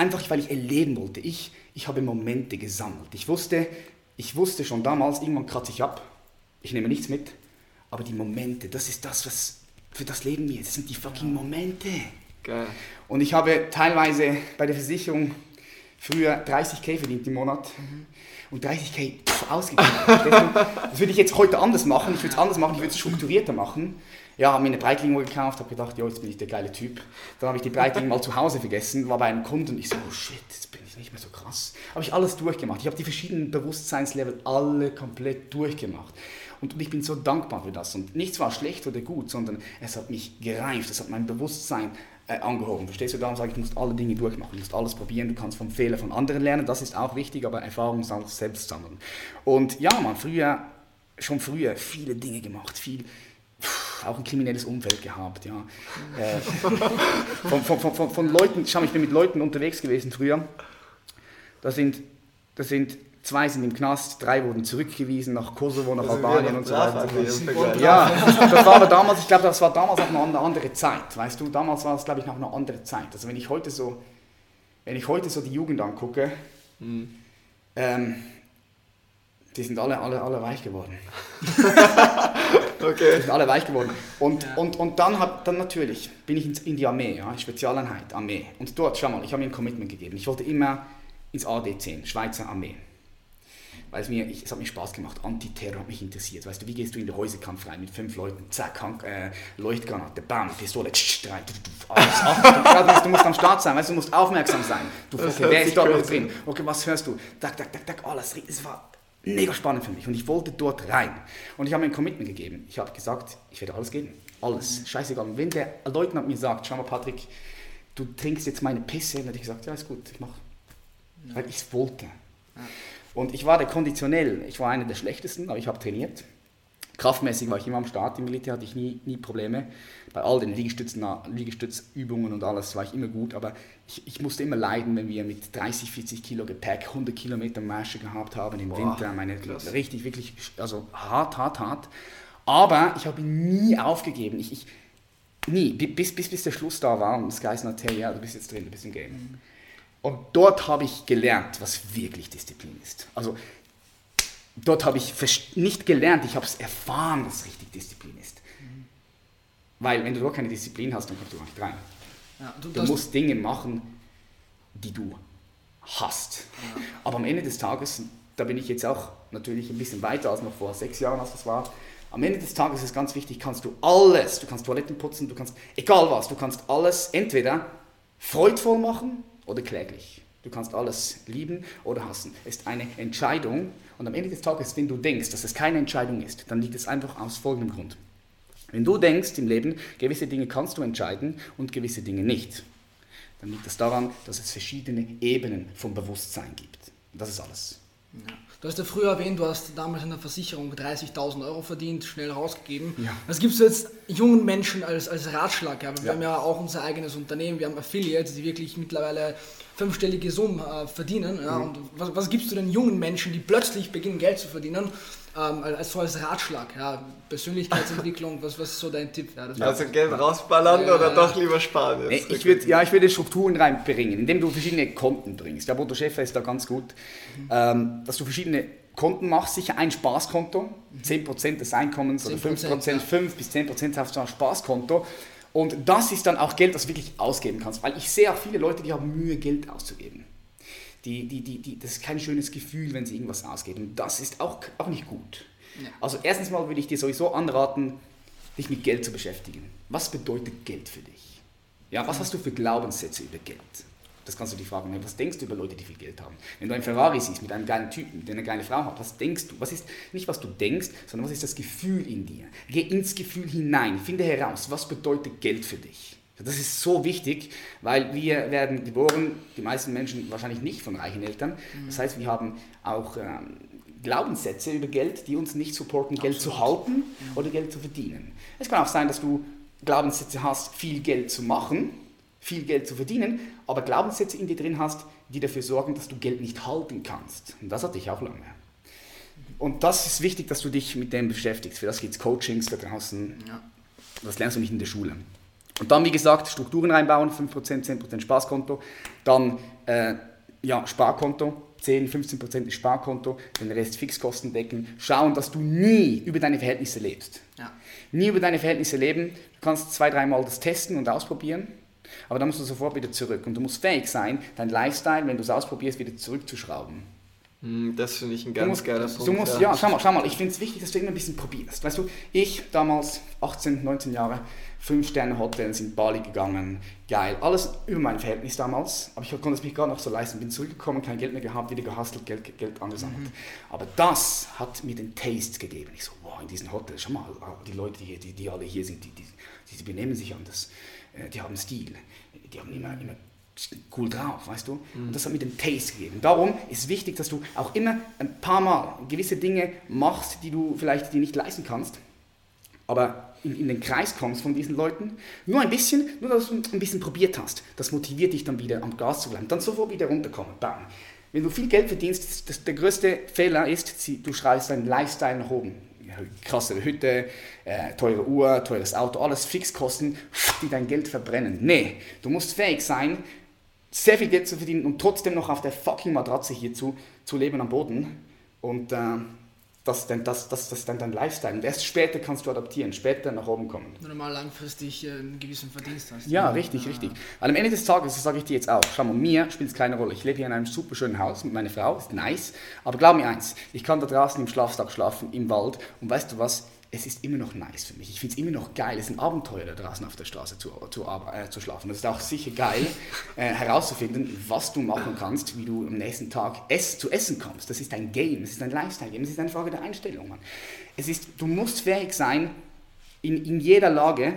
Speaker 1: einfach weil ich erleben wollte. Ich, ich habe Momente gesammelt. Ich wusste, ich wusste schon damals, irgendwann kratze ich ab, ich nehme nichts mit, aber die Momente, das ist das, was für das leben wir. Das sind die fucking Momente. Geil. Und ich habe teilweise bei der Versicherung früher 30k verdient im Monat. Mhm. Und 30k ausgegeben. das würde ich jetzt heute anders machen. Ich würde es anders machen, ich würde es strukturierter machen. Ja, habe mir eine Breitling gekauft, habe gedacht, jo, jetzt bin ich der geile Typ. Dann habe ich die Breitling mal zu Hause vergessen, war bei einem Kunden und ich so, oh shit, jetzt bin ich nicht mehr so krass. Habe ich alles durchgemacht. Ich habe die verschiedenen Bewusstseinslevel alle komplett durchgemacht. Und, und ich bin so dankbar für das. Und nichts war schlecht oder gut, sondern es hat mich gereift, es hat mein Bewusstsein äh, angehoben. Verstehst du? Darum sage ich, du musst alle Dinge durchmachen, du musst alles probieren, du kannst vom Fehler von anderen lernen, das ist auch wichtig, aber Erfahrung selbst sammeln. Und ja, man, früher, schon früher viele Dinge gemacht, viel, auch ein kriminelles Umfeld gehabt, ja. Äh, von, von, von, von, Leuten, schau, ich bin mit Leuten unterwegs gewesen früher, da sind, da sind Zwei sind im Knast, drei wurden zurückgewiesen nach Kosovo, nach Albanien und so weiter. Ja, das war aber damals, ich glaube, das war damals auch noch eine andere Zeit. Weißt du, damals war es, glaube ich, noch eine andere Zeit. Also wenn ich heute so, wenn ich heute so die Jugend angucke, mhm. ähm, die sind alle, alle, alle weich geworden. okay. Die sind alle weich geworden. Und, ja. und, und dann, hab, dann natürlich bin ich in die Armee, ja, Spezialeinheit, Armee. Und dort, schau mal, ich habe mir ein Commitment gegeben. Ich wollte immer ins AD10, Schweizer Armee weil es mir, ich, es hat mir Spaß gemacht. Antiterror hat mich interessiert. Weißt du, wie gehst du in den Häuserkampf rein mit fünf Leuten? Zack, Hank, äh, Leuchtgranate, bam, Pistole, tsch, drei, alles ab. Du musst am Start sein, weißt du, du musst aufmerksam sein. Du, okay, wer ist dort noch drin? Okay, was hörst du? Tak, tak, tak, tak, alles. Es war mega spannend für mich und ich wollte dort rein. Und ich habe mir ein Commitment gegeben. Ich habe gesagt, ich werde alles geben. Alles. Scheißegal. Und wenn der Leutnant mir sagt, schau mal, Patrick, du trinkst jetzt meine Pisse, dann hätte ich gesagt, ja, ist gut, ich mache. Weil ich es wollte. Ja. Und ich war der konditionell, ich war einer der schlechtesten, aber ich habe trainiert. Kraftmäßig war ich immer am Start im Militär, hatte ich nie, nie Probleme. Bei all den Liegestützen, Liegestützübungen und alles war ich immer gut, aber ich, ich musste immer leiden, wenn wir mit 30, 40 Kilo Gepäck 100 Kilometer Marsche gehabt haben im Boah, Winter. Meine, richtig, wirklich, also hart, hart, hart. Aber ich habe nie aufgegeben. Ich, ich, nie, bis, bis, bis der Schluss da war und das Geist hat, ja, du bist jetzt drin, du bist im Game. Mhm. Und dort habe ich gelernt, was wirklich Disziplin ist. Also dort habe ich nicht gelernt, ich habe es erfahren, was richtig Disziplin ist. Mhm. Weil wenn du dort keine Disziplin hast, dann kommst du gar nicht rein. Ja, du, du musst Dinge machen, die du hast. Ja. Aber am Ende des Tages, da bin ich jetzt auch natürlich ein bisschen weiter als noch vor sechs Jahren, als das war. Am Ende des Tages ist ganz wichtig, kannst du alles, du kannst Toiletten putzen, du kannst, egal was, du kannst alles entweder freudvoll machen oder kläglich. Du kannst alles lieben oder hassen. Es ist eine Entscheidung und am Ende des Tages, wenn du denkst, dass es keine Entscheidung ist, dann liegt es einfach aus folgendem Grund. Wenn du denkst im Leben, gewisse Dinge kannst du entscheiden und gewisse Dinge nicht, dann liegt es daran, dass es verschiedene Ebenen vom Bewusstsein gibt. das ist alles.
Speaker 3: Ja. Du hast ja früher erwähnt, du hast damals in der Versicherung 30.000 Euro verdient, schnell rausgegeben. Ja. Was gibst du jetzt jungen Menschen als, als Ratschlag? Ja? Wir ja. haben ja auch unser eigenes Unternehmen, wir haben Affiliates, die wirklich mittlerweile fünfstellige Summen äh, verdienen. Ja? Mhm. Und was, was gibst du den jungen Menschen, die plötzlich beginnen, Geld zu verdienen? Ähm, als so als Ratschlag, ja, Persönlichkeitsentwicklung, was, was ist so dein Tipp? Ja,
Speaker 2: also Geld rausballern ja, oder doch lieber sparen?
Speaker 1: Nee, ich würd, ja, ich würde Strukturen reinbringen, indem du verschiedene Konten bringst. Der Bodo Schäfer ist da ganz gut, mhm. ähm, dass du verschiedene Konten machst, sicher ein Spaßkonto, mhm. 10% des Einkommens 10%, oder 5%, ja. 5 bis 10% hast du ein Spaßkonto. Und das ist dann auch Geld, das du wirklich ausgeben kannst, weil ich sehe auch viele Leute, die haben Mühe, Geld auszugeben. Die, die, die, die, das ist kein schönes Gefühl, wenn sie irgendwas ausgeben. Das ist auch, auch nicht gut. Ja. Also erstens mal würde ich dir sowieso anraten, dich mit Geld zu beschäftigen. Was bedeutet Geld für dich? Ja, was hast du für Glaubenssätze über Geld? Das kannst du dich fragen. Was denkst du über Leute, die viel Geld haben? Wenn du einen Ferrari siehst mit einem geilen Typen, der eine geile Frau hat, was denkst du? Was ist nicht, was du denkst, sondern was ist das Gefühl in dir? Geh ins Gefühl hinein, finde heraus, was bedeutet Geld für dich? Das ist so wichtig, weil wir werden geboren, die meisten Menschen wahrscheinlich nicht von reichen Eltern. Das heißt, wir haben auch ähm, Glaubenssätze über Geld, die uns nicht supporten, Absolut. Geld zu halten mhm. oder Geld zu verdienen. Es kann auch sein, dass du Glaubenssätze hast, viel Geld zu machen viel Geld zu verdienen, aber Glaubenssätze in dir drin hast, die dafür sorgen, dass du Geld nicht halten kannst. Und das hatte ich auch lange. Und das ist wichtig, dass du dich mit dem beschäftigst. Für das gibt es Coachings da draußen. Ja. Das lernst du nicht in der Schule. Und dann, wie gesagt, Strukturen reinbauen, 5%, 10% Spaßkonto. Dann äh, ja, Sparkonto, 10, 15% ist Sparkonto, den Rest Fixkosten decken. Schauen, dass du nie über deine Verhältnisse lebst. Ja. Nie über deine Verhältnisse leben. Du kannst zwei, dreimal das testen und ausprobieren. Aber dann musst du sofort wieder zurück. Und du musst fähig sein, dein Lifestyle, wenn du es ausprobierst, wieder zurückzuschrauben.
Speaker 2: Hm, das finde ich ein ganz
Speaker 1: musst,
Speaker 2: geiler
Speaker 1: Punkt. Du musst, ja, ja schau mal, schau mal, ich finde es wichtig, dass du immer ein bisschen probierst. Weißt du, ich damals, 18, 19 Jahre, 5-Sterne-Hotels in Bali gegangen, geil. Alles über mein Verhältnis damals, aber ich konnte es mich gar nicht so leisten. Bin zurückgekommen, kein Geld mehr gehabt, wieder gehustelt, Geld, Geld angesammelt. Mhm. Aber das hat mir den Taste gegeben. Ich so, wow, in diesen Hotels, schau mal, die Leute, die, die, die alle hier sind, die, die, die benehmen sich anders, äh, die haben Stil, die haben immer, immer cool drauf, weißt du? Mhm. Und das hat mir den Taste gegeben. Darum ist wichtig, dass du auch immer ein paar Mal gewisse Dinge machst, die du vielleicht dir nicht leisten kannst, aber in, in, den Kreis kommst von diesen Leuten. Nur ein bisschen, nur dass du ein bisschen probiert hast. Das motiviert dich dann wieder am Gas zu bleiben. Dann sofort wieder runterkommen. Bam. Wenn du viel Geld verdienst, das, der größte Fehler ist, du schreibst deinen Lifestyle nach oben. Krasse Hütte, äh, teure Uhr, teures Auto, alles Fixkosten, die dein Geld verbrennen. Nee, du musst fähig sein, sehr viel Geld zu verdienen und trotzdem noch auf der fucking Matratze hier zu, zu leben am Boden. Und äh, das, ist dann, das, das, das dann dein Lifestyle. Und erst später kannst du adaptieren, später nach oben kommen.
Speaker 3: Wenn du mal langfristig äh, einen gewissen Verdienst hast.
Speaker 1: Ja, ja. richtig, ja. richtig. Weil am Ende des Tages, das sage ich dir jetzt auch, schau mal, mir spielt es keine Rolle. Ich lebe hier in einem super schönen Haus mit meiner Frau, ist nice. Aber glaub mir eins, ich kann da draußen im Schlafsack schlafen, im Wald. Und weißt du was? Es ist immer noch nice für mich. Ich finde es immer noch geil. Es ist ein Abenteuer, da draußen auf der Straße zu, zu, äh, zu schlafen. Es ist auch sicher geil, äh, herauszufinden, was du machen kannst, wie du am nächsten Tag ess, zu essen kommst. Das ist ein Game, es ist ein Lifestyle-Game, es ist eine Frage der Einstellung. Mann. Es ist, du musst fähig sein, in, in jeder Lage,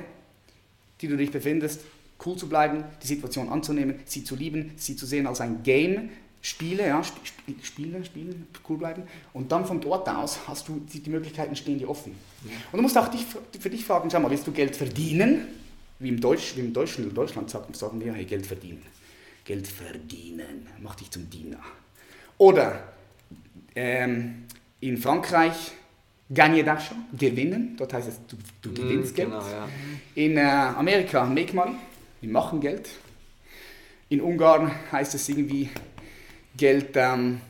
Speaker 1: die du dich befindest, cool zu bleiben, die Situation anzunehmen, sie zu lieben, sie zu sehen als ein Game, Spiele, ja, Sp Spiele, spielen, cool bleiben. Und dann von dort aus hast du, die, die Möglichkeiten stehen dir offen. Ja. Und du musst auch dich, für dich fragen, schau mal, willst du Geld verdienen? Wie im, Deutsch, wie im Deutschen, in Deutschland sagen, sagen wir, hey, Geld verdienen. Geld verdienen, mach dich zum Diener. Oder ähm, in Frankreich, Gagne d'argent, gewinnen, dort heißt es, du, du mhm, gewinnst mm, Geld. Genau, ja. In äh, Amerika, make money, wir machen Geld. In Ungarn heißt es irgendwie, Geld, ähm,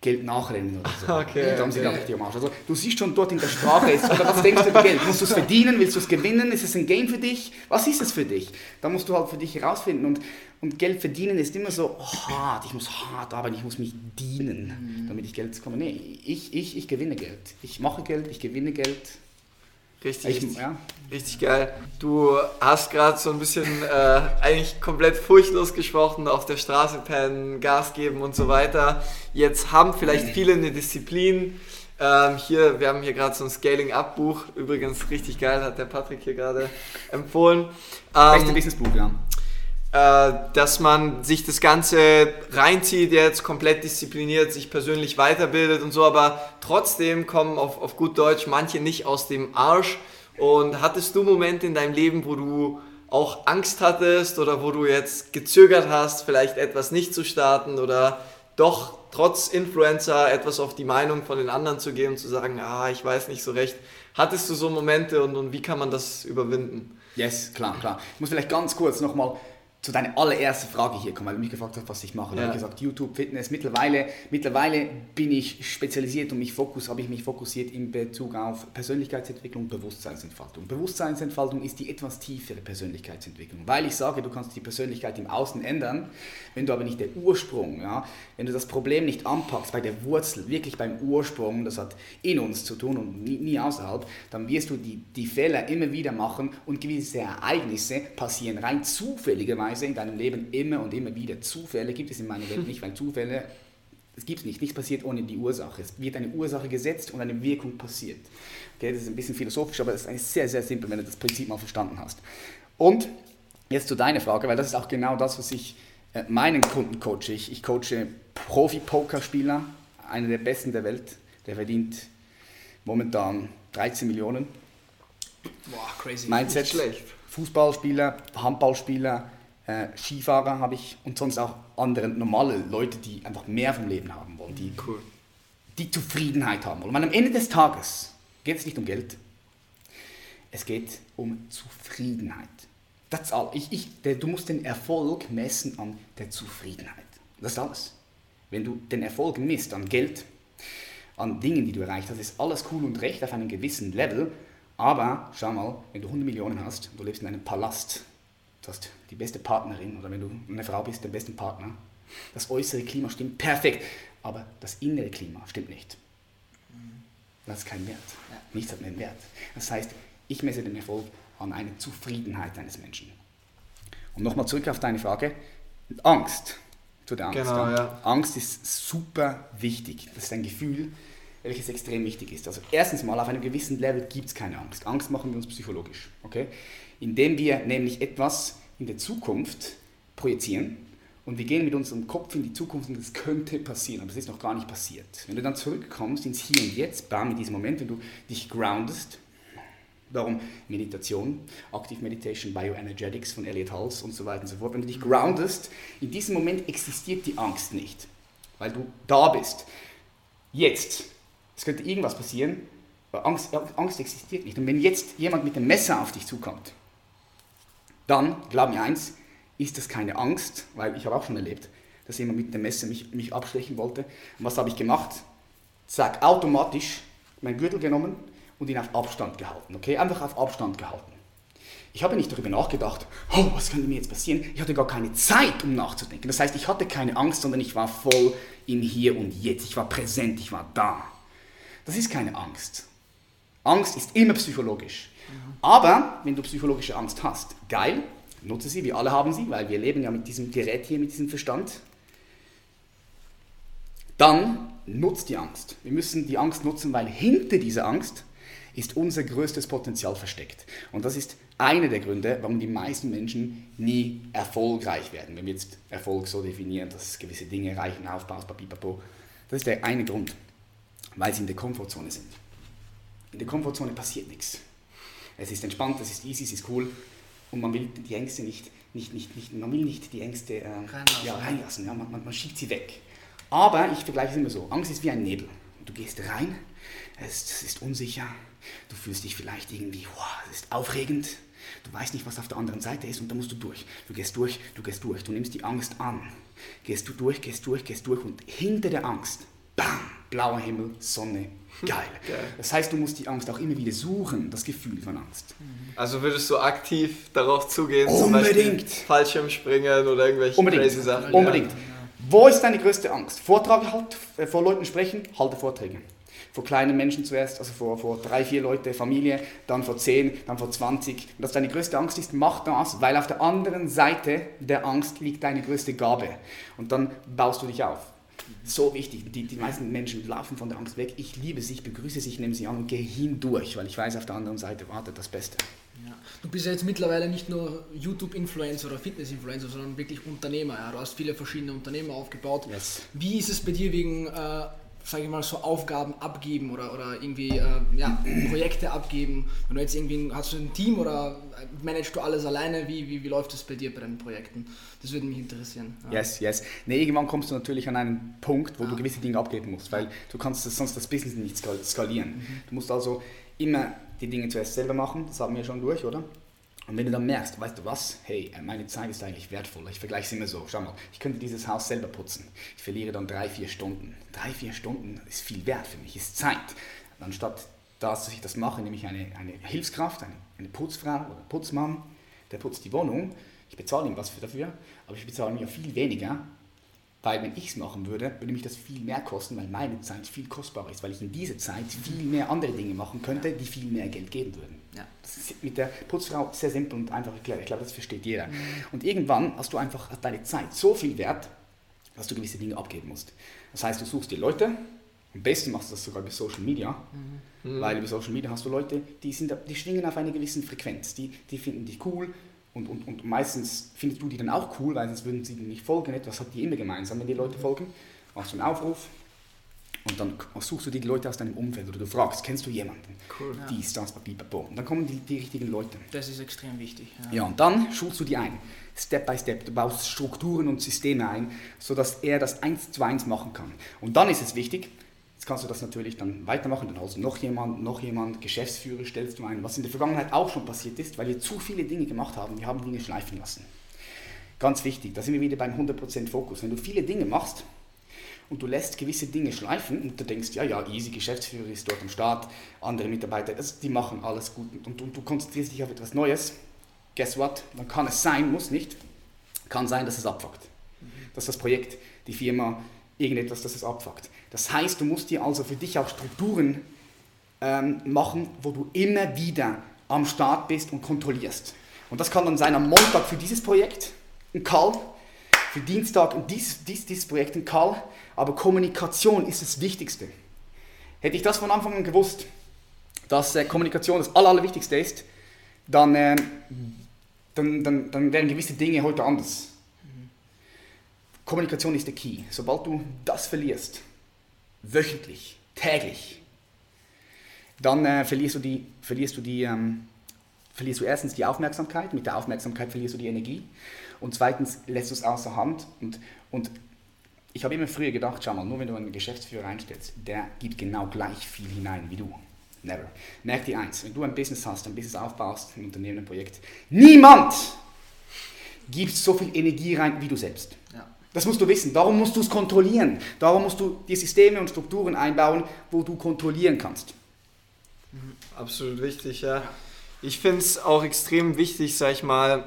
Speaker 1: Geld nachrennen oder so. Okay, da haben sie okay. am Arsch. Also du siehst schon dort in der Sprache, ist, oder was denkst du über Geld? Musst du es verdienen? Willst du es gewinnen? Ist es ein Game für dich? Was ist es für dich? Da musst du halt für dich herausfinden. Und, und Geld verdienen ist immer so hart. Ich muss hart arbeiten, ich muss mich dienen, mhm. damit ich Geld bekomme. Nee, ich, ich, ich gewinne Geld. Ich mache Geld, ich gewinne Geld.
Speaker 2: Richtig, ich, ja. richtig geil. Du hast gerade so ein bisschen äh, eigentlich komplett furchtlos gesprochen, auf der Straße pennen, Gas geben und so weiter. Jetzt haben vielleicht viele eine Disziplin. Ähm, hier, wir haben hier gerade so ein Scaling-Up-Buch, übrigens richtig geil, hat der Patrick hier gerade empfohlen.
Speaker 1: Ähm, Beste Business-Buch, ja.
Speaker 2: Äh, dass man sich das Ganze reinzieht, jetzt komplett diszipliniert, sich persönlich weiterbildet und so, aber trotzdem kommen auf, auf gut Deutsch manche nicht aus dem Arsch. Und hattest du Momente in deinem Leben, wo du auch Angst hattest oder wo du jetzt gezögert hast, vielleicht etwas nicht zu starten oder doch trotz Influencer etwas auf die Meinung von den anderen zu gehen und zu sagen, ah, ich weiß nicht so recht. Hattest du so Momente und, und wie kann man das überwinden?
Speaker 1: Yes, klar, klar. Ich muss vielleicht ganz kurz nochmal zu deiner allerersten Frage hier kommen, weil du mich gefragt hast, was ich mache. Ja. Ich habe gesagt, YouTube, Fitness. Mittlerweile, mittlerweile bin ich spezialisiert und mich fokus, habe ich mich fokussiert in Bezug auf Persönlichkeitsentwicklung und Bewusstseinsentfaltung. Bewusstseinsentfaltung ist die etwas tiefere Persönlichkeitsentwicklung, weil ich sage, du kannst die Persönlichkeit im Außen ändern, wenn du aber nicht der Ursprung, ja, wenn du das Problem nicht anpackst bei der Wurzel, wirklich beim Ursprung, das hat in uns zu tun und nie, nie außerhalb, dann wirst du die, die Fehler immer wieder machen und gewisse Ereignisse passieren rein zufälligerweise Weise in deinem Leben immer und immer wieder. Zufälle gibt es in meiner Welt nicht, weil Zufälle, es gibt es nicht. Nichts passiert ohne die Ursache. Es wird eine Ursache gesetzt und eine Wirkung passiert. Okay, das ist ein bisschen philosophisch, aber das ist eigentlich sehr, sehr simpel, wenn du das Prinzip mal verstanden hast. Und jetzt zu deiner Frage, weil das ist auch genau das, was ich äh, meinen Kunden coache. Ich, ich coache Profi-Pokerspieler, einer der besten der Welt. Der verdient momentan 13 Millionen.
Speaker 3: Boah, crazy.
Speaker 1: Mindset, schlecht Fußballspieler, Handballspieler, äh, Skifahrer habe ich und sonst auch andere normale Leute, die einfach mehr vom Leben haben wollen, die, cool. die Zufriedenheit haben wollen. Und am Ende des Tages geht es nicht um Geld, es geht um Zufriedenheit. Das all. Ich, ich, der, du musst den Erfolg messen an der Zufriedenheit. Das ist alles. Wenn du den Erfolg misst an Geld, an Dingen, die du erreicht hast, ist alles cool und recht auf einem gewissen Level. Aber schau mal, wenn du 100 Millionen hast, du lebst in einem Palast, du hast die beste Partnerin oder wenn du eine Frau bist, den besten Partner, das äußere Klima stimmt perfekt, aber das innere Klima stimmt nicht. Das ist kein Wert. Nichts hat mehr Wert. Das heißt, ich messe den Erfolg an einer Zufriedenheit eines Menschen. Und nochmal zurück auf deine Frage. Angst. Zu der Angst. Genau, ja. Angst ist super wichtig. Das ist ein Gefühl, welches extrem wichtig ist. Also erstens mal, auf einem gewissen Level gibt es keine Angst. Angst machen wir uns psychologisch. Okay? Indem wir nämlich etwas in der Zukunft projizieren und wir gehen mit unserem Kopf in die Zukunft und es könnte passieren, aber es ist noch gar nicht passiert. Wenn du dann zurückkommst ins Hier und Jetzt, bam, in diesem Moment, wenn du dich groundest, Darum Meditation, Active Meditation, Bioenergetics von Elliot Hulse und so weiter und so fort. Wenn du dich groundest, in diesem Moment existiert die Angst nicht, weil du da bist. Jetzt, es könnte irgendwas passieren, Angst, Angst existiert nicht. Und wenn jetzt jemand mit dem Messer auf dich zukommt, dann, glaub mir eins, ist das keine Angst, weil ich habe auch schon erlebt, dass jemand mit dem Messer mich, mich abstechen wollte. Und was habe ich gemacht? Zack, automatisch mein Gürtel genommen, und ihn auf Abstand gehalten. Okay, einfach auf Abstand gehalten. Ich habe nicht darüber nachgedacht, oh, was könnte mir jetzt passieren? Ich hatte gar keine Zeit, um nachzudenken. Das heißt, ich hatte keine Angst, sondern ich war voll im Hier und Jetzt. Ich war präsent, ich war da. Das ist keine Angst. Angst ist immer psychologisch. Aber wenn du psychologische Angst hast, geil, nutze sie, wir alle haben sie, weil wir leben ja mit diesem Gerät hier, mit diesem Verstand. Dann nutzt die Angst. Wir müssen die Angst nutzen, weil hinter dieser Angst ist unser größtes Potenzial versteckt. Und das ist einer der Gründe, warum die meisten Menschen nie erfolgreich werden. Wenn wir jetzt Erfolg so definieren, dass gewisse Dinge erreichen, aufbaust, papipapo. Das ist der eine Grund, weil sie in der Komfortzone sind. In der Komfortzone passiert nichts. Es ist entspannt, es ist easy, es ist cool und man will die Ängste nicht, nicht, nicht, nicht man will nicht die Ängste äh, reinlassen. Ja, reinlassen ja, man, man, man schiebt sie weg. Aber ich vergleiche es immer so, Angst ist wie ein Nebel. Du gehst rein, es, es ist unsicher, Du fühlst dich vielleicht irgendwie, wow, das ist aufregend. Du weißt nicht, was auf der anderen Seite ist und da musst du durch. Du gehst durch, du gehst durch. Du nimmst die Angst an. Gehst du durch, gehst durch, gehst durch und hinter der Angst, bam, blauer Himmel, Sonne, geil. Das heißt, du musst die Angst auch immer wieder suchen, das Gefühl von Angst.
Speaker 2: Also würdest du aktiv darauf zugehen,
Speaker 1: Unbedingt. zum
Speaker 2: Beispiel springen oder irgendwelche
Speaker 1: Unbedingt. crazy Sachen? Unbedingt. Ja. Wo ist deine größte Angst? Vortrag halt, äh, vor Leuten sprechen, halte Vorträge vor kleinen Menschen zuerst, also vor, vor drei, vier Leute, Familie, dann vor zehn, dann vor zwanzig. Und dass deine größte Angst ist, mach das, weil auf der anderen Seite der Angst liegt deine größte Gabe. Und dann baust du dich auf. So wichtig. Die, die meisten Menschen laufen von der Angst weg. Ich liebe sie, ich begrüße sie, ich nehme sie an und gehe hindurch, weil ich weiß, auf der anderen Seite wartet das Beste.
Speaker 3: Ja. Du bist ja jetzt mittlerweile nicht nur YouTube-Influencer oder Fitness-Influencer, sondern wirklich Unternehmer. Ja. Du hast viele verschiedene Unternehmen aufgebaut. Yes. Wie ist es bei dir wegen äh, sage ich mal, so Aufgaben abgeben oder, oder irgendwie äh, ja, Projekte abgeben? Wenn du jetzt irgendwie, hast du ein Team oder managst du alles alleine? Wie, wie, wie läuft das bei dir bei deinen Projekten? Das würde mich interessieren.
Speaker 1: Ja. Yes, yes. Nee, irgendwann kommst du natürlich an einen Punkt, wo ah. du gewisse Dinge abgeben musst, weil du kannst das, sonst das Business nicht skalieren. Mhm. Du musst also immer die Dinge zuerst selber machen, das haben wir schon durch, oder? Und wenn du dann merkst, weißt du was, hey, meine Zeit ist eigentlich wertvoll. Ich vergleiche es immer so, schau mal, ich könnte dieses Haus selber putzen. Ich verliere dann drei, vier Stunden. Drei, vier Stunden ist viel wert für mich, ist Zeit. Anstatt dass ich das mache, nehme ich eine, eine Hilfskraft, eine, eine Putzfrau oder Putzmann, der putzt die Wohnung. Ich bezahle ihm was dafür, aber ich bezahle mir viel weniger, weil wenn ich es machen würde, würde mich das viel mehr kosten, weil meine Zeit viel kostbarer ist, weil ich in dieser Zeit viel mehr andere Dinge machen könnte, die viel mehr Geld geben würden. Ja. Das ist mit der Putzfrau sehr simpel und einfach erklärt. Ich glaube, das versteht jeder. Mhm. Und irgendwann hast du einfach deine Zeit so viel wert, dass du gewisse Dinge abgeben musst. Das heißt, du suchst dir Leute, am besten machst du das sogar über Social Media, mhm. weil über Social Media hast du Leute, die, sind, die schwingen auf einer gewissen Frequenz, die, die finden dich cool, und, und, und meistens findest du die dann auch cool, weil sonst würden sie dir nicht folgen. Etwas hat die immer gemeinsam, wenn die Leute folgen. Machst du einen Aufruf Und dann suchst du die Leute aus deinem Umfeld oder du fragst, kennst du jemanden? Cool. Ja. Dies, das, pipapo. Und dann kommen die, die richtigen Leute.
Speaker 3: Das ist extrem wichtig.
Speaker 1: Ja. ja, und dann schulst du die ein. Step by Step. Du baust Strukturen und Systeme ein, sodass er das eins zu eins machen kann. Und dann ist es wichtig, jetzt kannst du das natürlich dann weitermachen, dann holst du noch jemand, noch jemand, Geschäftsführer stellst du ein, was in der Vergangenheit auch schon passiert ist, weil wir zu viele Dinge gemacht haben, wir haben Dinge schleifen lassen. Ganz wichtig, da sind wir wieder beim 100% Fokus. Wenn du viele Dinge machst, und du lässt gewisse Dinge schleifen und du denkst, ja, ja, easy, Geschäftsführer ist dort am Start, andere Mitarbeiter, also die machen alles gut und, und du konzentrierst dich auf etwas Neues, guess what, dann kann es sein, muss nicht, kann sein, dass es abfuckt. Dass das Projekt, die Firma, irgendetwas, dass es abfuckt. Das heißt, du musst dir also für dich auch Strukturen ähm, machen, wo du immer wieder am Start bist und kontrollierst. Und das kann dann sein am Montag für dieses Projekt, ein Call, für Dienstag und dies, dies, dieses Projekt, ein Call, aber Kommunikation ist das Wichtigste. Hätte ich das von Anfang an gewusst, dass äh, Kommunikation das Aller, Allerwichtigste ist, dann, äh, dann, dann, dann wären gewisse Dinge heute anders. Mhm. Kommunikation ist der Key. Sobald du das verlierst, wöchentlich, täglich, dann äh, verlierst du die, verlierst du die, ähm, verlierst du erstens die Aufmerksamkeit, mit der Aufmerksamkeit verlierst du die Energie und zweitens lässt du es außer Hand und, und ich habe immer früher gedacht, schau mal, nur wenn du einen Geschäftsführer einstellst, der gibt genau gleich viel hinein wie du. Never. Merk dir eins, wenn du ein Business hast, ein Business aufbaust, ein Unternehmen, ein Projekt, niemand gibt so viel Energie rein wie du selbst. Das musst du wissen. Darum musst du es kontrollieren. Darum musst du die Systeme und Strukturen einbauen, wo du kontrollieren kannst.
Speaker 2: Mhm. Absolut wichtig, ja. Ich finde es auch extrem wichtig, sag ich mal,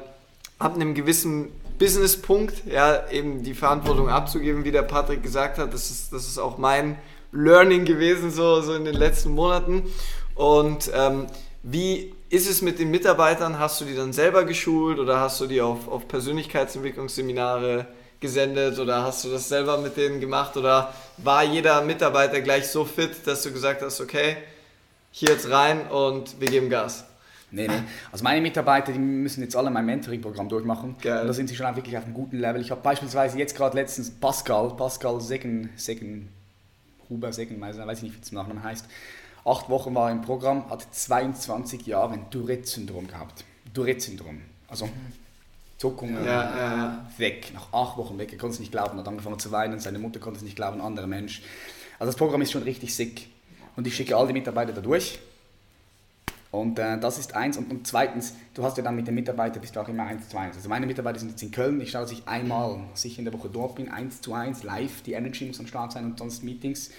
Speaker 2: ab einem gewissen Businesspunkt, ja, eben die Verantwortung abzugeben, wie der Patrick gesagt hat. Das ist, das ist auch mein Learning gewesen, so, so in den letzten Monaten. Und ähm, wie ist es mit den Mitarbeitern? Hast du die dann selber geschult oder hast du die auf, auf Persönlichkeitsentwicklungsseminare gesendet oder hast du das selber mit denen gemacht oder war jeder Mitarbeiter gleich so fit, dass du gesagt hast, okay, hier jetzt rein und wir geben Gas?
Speaker 1: Nee, nee. Also meine Mitarbeiter, die müssen jetzt alle mein Mentoring-Programm durchmachen. Geil. Und da sind sie schon wirklich auf einem guten Level. Ich habe beispielsweise jetzt gerade letztens Pascal, Pascal Segen, Segen, Huber Segen, weiß ich nicht, wie das Nachname heißt. Acht Wochen war er im Programm, hat 22 Jahre ein Tourette-Syndrom gehabt. Tourette-Syndrom. Also Zuckungen ja, ja, weg, nach acht Wochen weg. Er konnte es nicht glauben, hat angefangen zu weinen, seine Mutter konnte es nicht glauben, ein anderer Mensch. Also das Programm ist schon richtig sick. Und ich schicke all die Mitarbeiter da durch und äh, das ist eins. Und, und, zweitens, du hast ja dann mit den Mitarbeitern, bist du auch immer eins zu eins. Also meine Mitarbeiter sind jetzt in Köln. Ich schaue, dass ich einmal sicher in der Woche dort bin, eins zu eins, live. Die Energy muss am Start sein und sonst Meetings.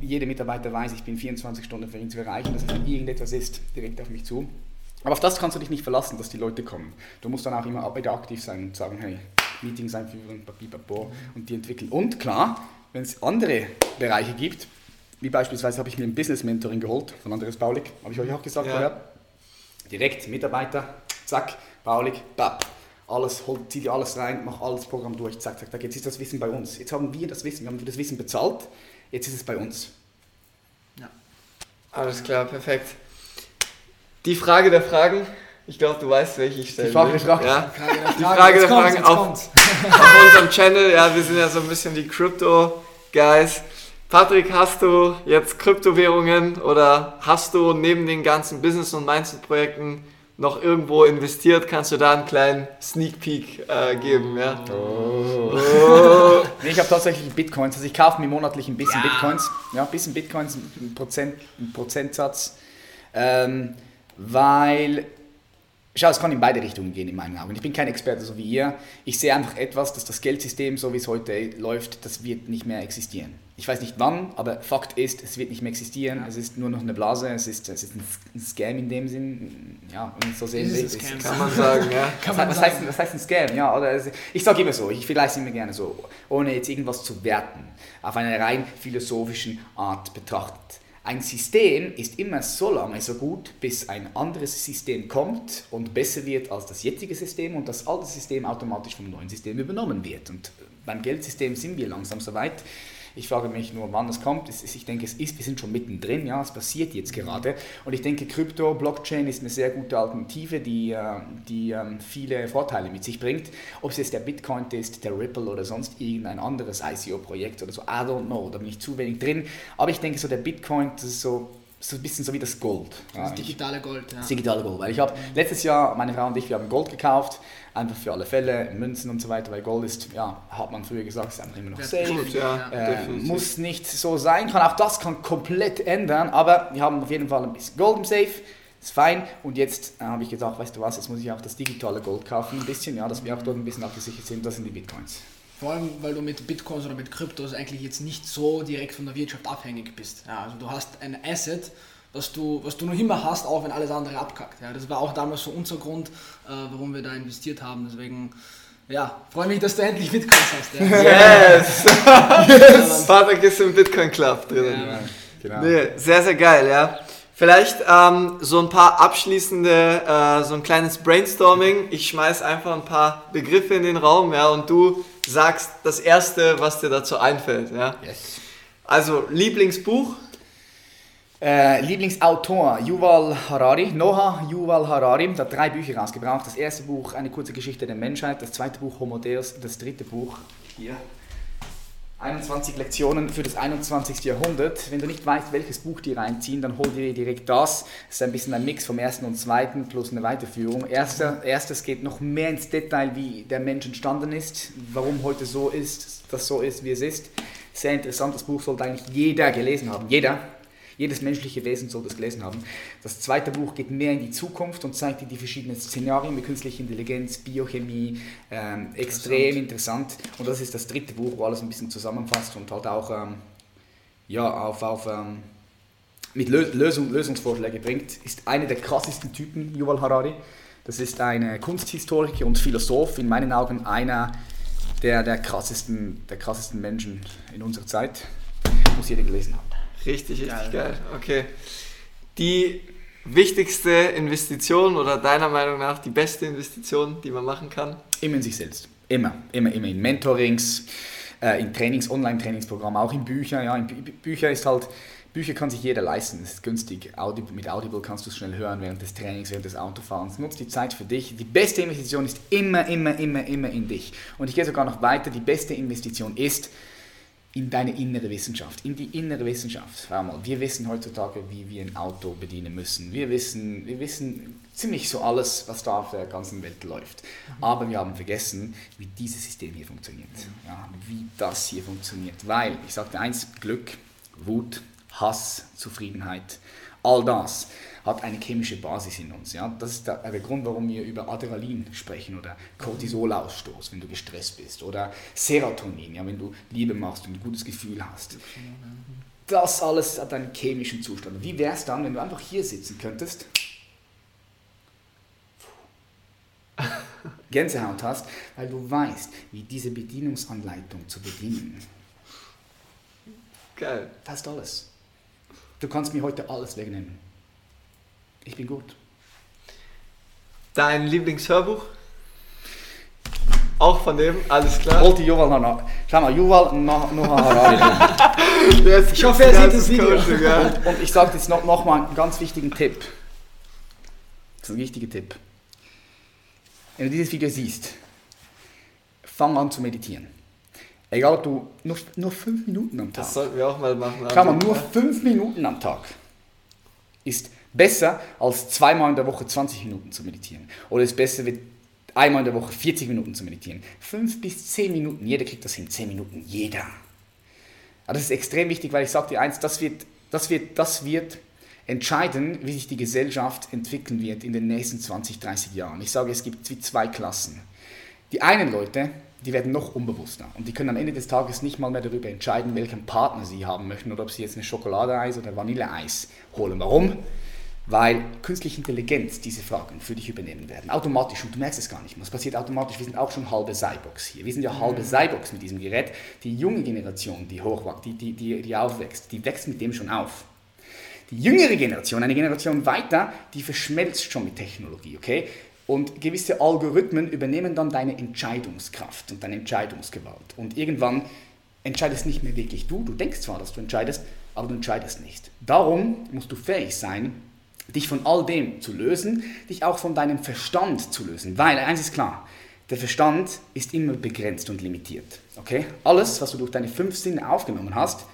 Speaker 1: Jeder Mitarbeiter weiß, ich bin 24 Stunden für ihn zu erreichen. Das heißt, wenn irgendetwas ist, direkt auf mich zu. Aber auf das kannst du dich nicht verlassen, dass die Leute kommen. Du musst dann auch immer aktiv sein und sagen, hey, Meetings einführen, papipapo und die entwickeln. Und klar, wenn es andere Bereiche gibt, wie beispielsweise habe ich mir ein Business Mentoring geholt von Andreas Baulig, habe ich euch auch gesagt ja. vorher. Direkt Mitarbeiter, zack, Baulig, bap. Alles, hol, zieh dir alles rein, mach alles Programm durch, zack, zack, zack. Jetzt ist das Wissen bei uns. Jetzt haben wir das Wissen, wir haben das Wissen bezahlt, jetzt ist es bei uns.
Speaker 2: Ja. Alles klar, perfekt. Die Frage der Fragen, ich glaube, du weißt, welche ich stelle. Die
Speaker 1: Frage der Fragen.
Speaker 2: Ja. Die Frage der Fragen auf, auf unserem Channel. Ja, wir sind ja so ein bisschen die Crypto-Guys. Patrick, hast du jetzt Kryptowährungen oder hast du neben den ganzen Business- und Mindset-Projekten noch irgendwo investiert? Kannst du da einen kleinen Sneak Peek äh, geben? Ja? Oh.
Speaker 1: Oh. nee, ich habe tatsächlich Bitcoins. Also ich kaufe mir monatlich ein bisschen ja. Bitcoins. Ja, ein bisschen Bitcoins, ein, Prozent, ein Prozentsatz. Ähm, weil Schau, es kann in beide Richtungen gehen in meinen Augen. Ich bin kein Experte so wie ihr. Ich sehe einfach etwas, dass das Geldsystem, so wie es heute läuft, das wird nicht mehr existieren. Ich weiß nicht wann, aber Fakt ist, es wird nicht mehr existieren. Ja. Es ist nur noch eine Blase, es ist, es ist ein Scam in dem Sinn. Ja, wenn so sehen will.
Speaker 2: Kann man sagen, ja.
Speaker 1: was, was, heißt, was heißt ein Scam? Ja, oder ich sage immer so, ich vielleicht immer gerne so, ohne jetzt irgendwas zu werten, auf einer rein philosophischen Art betrachtet. Ein System ist immer so lange so gut, bis ein anderes System kommt und besser wird als das jetzige System und das alte System automatisch vom neuen System übernommen wird. Und beim Geldsystem sind wir langsam so weit. Ich frage mich nur, wann es kommt. ich denke, es ist, wir sind schon mittendrin, ja, es passiert jetzt gerade. Und ich denke, Krypto, Blockchain ist eine sehr gute Alternative, die, äh, die ähm, viele Vorteile mit sich bringt. Ob es jetzt der Bitcoin ist, der Ripple oder sonst irgendein anderes ICO-Projekt oder so, I don't know, da bin ich zu wenig drin. Aber ich denke, so der Bitcoin, das ist so so ein bisschen so wie das Gold.
Speaker 3: Das digitale Gold,
Speaker 1: ja. Das digitale Gold, weil ich habe letztes Jahr, meine Frau und ich, wir haben Gold gekauft, einfach für alle Fälle, Münzen und so weiter, weil Gold ist, ja, hat man früher gesagt, ist einfach immer noch safe. Gut, ja, äh, muss nicht so sein, kann auch das kann komplett ändern, aber wir haben auf jeden Fall ein bisschen Gold im Safe, ist fein. Und jetzt äh, habe ich gedacht, weißt du was, jetzt muss ich auch das digitale Gold kaufen, ein bisschen, ja, dass wir auch dort ein bisschen abgesichert sind, das sind die Bitcoins.
Speaker 3: Vor allem, weil du mit Bitcoins oder mit Kryptos eigentlich jetzt nicht so direkt von der Wirtschaft abhängig bist. Ja, also du hast ein Asset, was du, was du noch immer hast, auch wenn alles andere abkackt. Ja, das war auch damals so unser Grund, äh, warum wir da investiert haben. Deswegen, ja, freue mich, dass du endlich Bitcoins hast. Ja.
Speaker 2: Yes! yes. Patrick ist im Bitcoin Club drin. Ja, genau. Nee, sehr, sehr geil, ja. Vielleicht ähm, so ein paar abschließende, äh, so ein kleines Brainstorming. Ich schmeiß einfach ein paar Begriffe in den Raum, ja, und du sagst das erste, was dir dazu einfällt, ja. Yes. Also Lieblingsbuch.
Speaker 1: Äh, Lieblingsautor Yuval Harari, Noah Yuval Harari, hat drei Bücher rausgebracht. Das erste Buch Eine kurze Geschichte der Menschheit, das zweite Buch Homo Deus, das dritte Buch hier 21 Lektionen für das 21. Jahrhundert. Wenn du nicht weißt, welches Buch die reinziehen, dann hol dir direkt das. Es ist ein bisschen ein Mix vom ersten und zweiten plus eine Weiterführung. Erster, erstes geht noch mehr ins Detail, wie der Mensch entstanden ist, warum heute so ist, dass so ist, wie es ist. Sehr interessantes Buch sollte eigentlich jeder gelesen haben. Jeder. Jedes menschliche Wesen soll das gelesen haben. Das zweite Buch geht mehr in die Zukunft und zeigt dir die verschiedenen Szenarien mit künstlicher Intelligenz, Biochemie, ähm, extrem interessant. Und das ist das dritte Buch, wo alles ein bisschen zusammenfasst und halt auch ähm, ja, auf, auf ähm, mit Lösung, Lösungsvorschläge bringt. Ist einer der krassesten Typen, Yuval Harari. Das ist ein Kunsthistoriker und Philosoph, in meinen Augen einer der, der, krassesten, der krassesten Menschen in unserer Zeit. Muss jeder gelesen haben.
Speaker 2: Richtig, richtig geil. geil. Okay. Die wichtigste Investition oder deiner Meinung nach die beste Investition, die man machen kann?
Speaker 1: Immer in sich selbst. Immer, immer, immer in Mentorings, äh, in Trainings, Online-Trainingsprogrammen, auch in Büchern. Ja, in Bücher ist halt, Bücher kann sich jeder leisten, es ist günstig. Audible, mit Audible kannst du es schnell hören während des Trainings, während des Autofahrens. Nutz die Zeit für dich. Die beste Investition ist immer, immer, immer, immer in dich. Und ich gehe sogar noch weiter. Die beste Investition ist, in deine innere Wissenschaft, in die innere Wissenschaft. Schau mal, wir wissen heutzutage, wie wir ein Auto bedienen müssen. Wir wissen, wir wissen ziemlich so alles, was da auf der ganzen Welt läuft. Mhm. Aber wir haben vergessen, wie dieses System hier funktioniert. Ja, wie das hier funktioniert. Weil, ich sagte eins, Glück, Wut, Hass, Zufriedenheit, all das hat eine chemische Basis in uns. Ja? Das ist der, der Grund, warum wir über Adrenalin sprechen oder Cortisolausstoß, wenn du gestresst bist, oder Serotonin, ja, wenn du Liebe machst und ein gutes Gefühl hast. Das alles hat einen chemischen Zustand. Wie wäre es dann, wenn du einfach hier sitzen könntest, Gänsehaut hast, weil du weißt, wie diese Bedienungsanleitung zu bedienen.
Speaker 2: Geil.
Speaker 1: Das ist alles. Du kannst mir heute alles wegnehmen. Ich bin gut.
Speaker 2: Dein Lieblingshörbuch? Auch von dem, alles klar.
Speaker 1: Holte Yuval Noah. Schau mal, Yuval Noah Harari.
Speaker 3: ich hoffe, er sieht das Video.
Speaker 1: Und, und ich sage jetzt noch, noch mal einen ganz wichtigen Tipp. Das ist ein wichtiger Tipp. Wenn du dieses Video siehst, fang an zu meditieren. Egal ob du nur, nur fünf Minuten am Tag.
Speaker 2: Das sollten wir auch mal machen.
Speaker 1: Schau mal, nur fünf Minuten am Tag ist besser als zweimal in der Woche 20 Minuten zu meditieren. Oder es besser wird einmal in der Woche 40 Minuten zu meditieren. Fünf bis zehn Minuten, jeder kriegt das hin, zehn Minuten, jeder. Aber das ist extrem wichtig, weil ich sage dir eins, das wird, das wird, das wird entscheiden, wie sich die Gesellschaft entwickeln wird in den nächsten 20, 30 Jahren. Ich sage, es gibt zwei Klassen. Die einen Leute, die werden noch unbewusster und die können am Ende des Tages nicht mal mehr darüber entscheiden, welchen Partner sie haben möchten oder ob sie jetzt eine Schokoladeeis oder Vanilleeis holen. Warum? Weil künstliche Intelligenz diese Fragen für dich übernehmen werden. Automatisch, und du merkst es gar nicht mehr. Es passiert automatisch, wir sind auch schon halbe Cyborgs hier. Wir sind ja halbe mhm. Cyborgs mit diesem Gerät. Die junge Generation, die hochwächst, die, die, die, die aufwächst, die wächst mit dem schon auf. Die jüngere Generation, eine Generation weiter, die verschmelzt schon mit Technologie, okay? Und gewisse Algorithmen übernehmen dann deine Entscheidungskraft und deine Entscheidungsgewalt. Und irgendwann entscheidest nicht mehr wirklich du. Du denkst zwar, dass du entscheidest, aber du entscheidest nicht. Darum musst du fähig sein, dich von all dem zu lösen, dich auch von deinem Verstand zu lösen. Weil eins ist klar, der Verstand ist immer begrenzt und limitiert. Okay? Alles, was du durch deine fünf Sinne aufgenommen hast,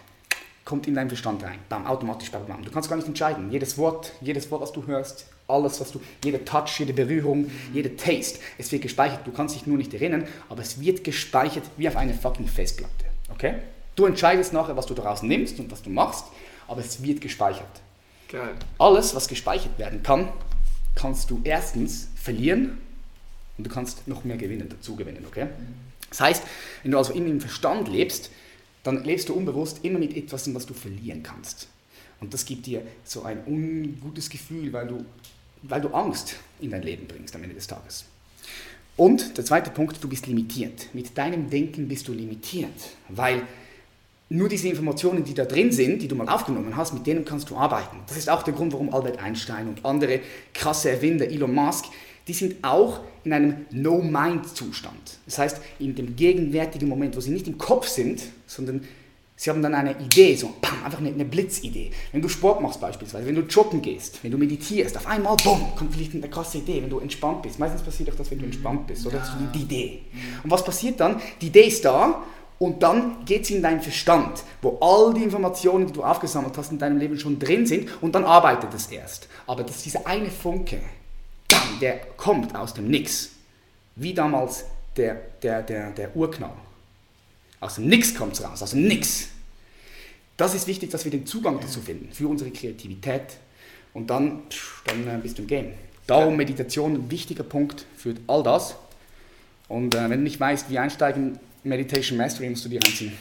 Speaker 1: kommt in deinen Verstand rein. Bam, automatisch, bam, bam. Du kannst gar nicht entscheiden. Jedes Wort, jedes Wort, was du hörst, alles, was du, jeder Touch, jede Berührung, jeder Taste, es wird gespeichert. Du kannst dich nur nicht erinnern, aber es wird gespeichert wie auf einer fucking Festplatte. Okay? Du entscheidest nachher, was du daraus nimmst und was du machst, aber es wird gespeichert. Geil. Alles, was gespeichert werden kann, kannst du erstens verlieren und du kannst noch mehr gewinnen, dazu gewinnen. Okay? Das heißt, wenn du also immer im Verstand lebst, dann lebst du unbewusst immer mit etwas, was du verlieren kannst. Und das gibt dir so ein ungutes Gefühl, weil du, weil du Angst in dein Leben bringst am Ende des Tages. Und der zweite Punkt, du bist limitiert. Mit deinem Denken bist du limitiert, weil nur diese Informationen, die da drin sind, die du mal aufgenommen hast, mit denen kannst du arbeiten. Das ist auch der Grund, warum Albert Einstein und andere krasse Erfinder, Elon Musk, die sind auch in einem No-Mind-Zustand. Das heißt, in dem gegenwärtigen Moment, wo sie nicht im Kopf sind, sondern sie haben dann eine Idee, so bam, einfach eine, eine Blitzidee. Wenn du Sport machst beispielsweise, wenn du joggen gehst, wenn du meditierst, auf einmal, bumm, kommt vielleicht eine krasse Idee, wenn du entspannt bist. Meistens passiert auch das, wenn du entspannt bist, oder? Das ist die Idee. Und was passiert dann? Die Idee ist da und dann geht es in deinen Verstand, wo all die Informationen, die du aufgesammelt hast, in deinem Leben schon drin sind und dann arbeitet es erst. Aber das ist dieser eine Funke, der kommt aus dem Nix. Wie damals der, der, der, der Urknall. Aus dem Nix kommt es raus, aus dem Nix. Das ist wichtig, dass wir den Zugang dazu finden, für unsere Kreativität. Und dann, dann äh, bist du im Game. Darum Meditation ein wichtiger Punkt für all das. Und äh, wenn du nicht weißt, wie einsteigen, Meditation Mastery musst du dir reinziehen.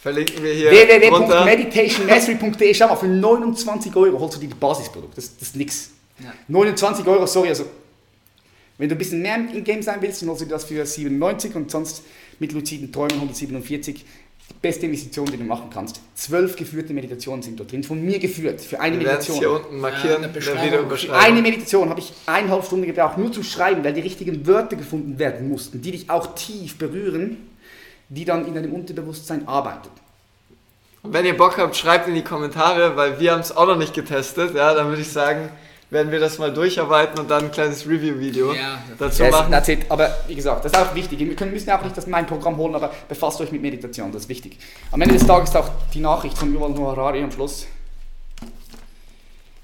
Speaker 2: Verlinken wir hier.
Speaker 1: www.meditationmastery.de. Schau mal, für 29 Euro holst du dir das Basisprodukt. Das, das ist nix. Ja. 29 Euro, sorry, also wenn du ein bisschen mehr im Game sein willst, dann holst du das für 97 und sonst mit luziden Träumen 147. Die beste Investition, die du machen kannst. Zwölf geführte Meditationen sind dort drin, von mir geführt, für eine wir Meditation.
Speaker 2: hier unten markieren, ja,
Speaker 1: Für eine Meditation habe ich eineinhalb Stunden gebraucht, nur zu schreiben, weil die richtigen Wörter gefunden werden mussten, die dich auch tief berühren, die dann in deinem Unterbewusstsein arbeiten.
Speaker 2: Und wenn ihr Bock habt, schreibt in die Kommentare, weil wir haben es auch noch nicht getestet. Ja, dann würde ich sagen, werden wir das mal durcharbeiten und dann ein kleines Review-Video ja, dazu yes, machen.
Speaker 1: That's it. Aber wie gesagt, das ist auch wichtig. Wir müssen ja auch nicht das mein Programm holen, aber befasst euch mit Meditation, das ist wichtig. Am Ende des Tages ist auch die Nachricht von Yuval Noah Harari am Schluss.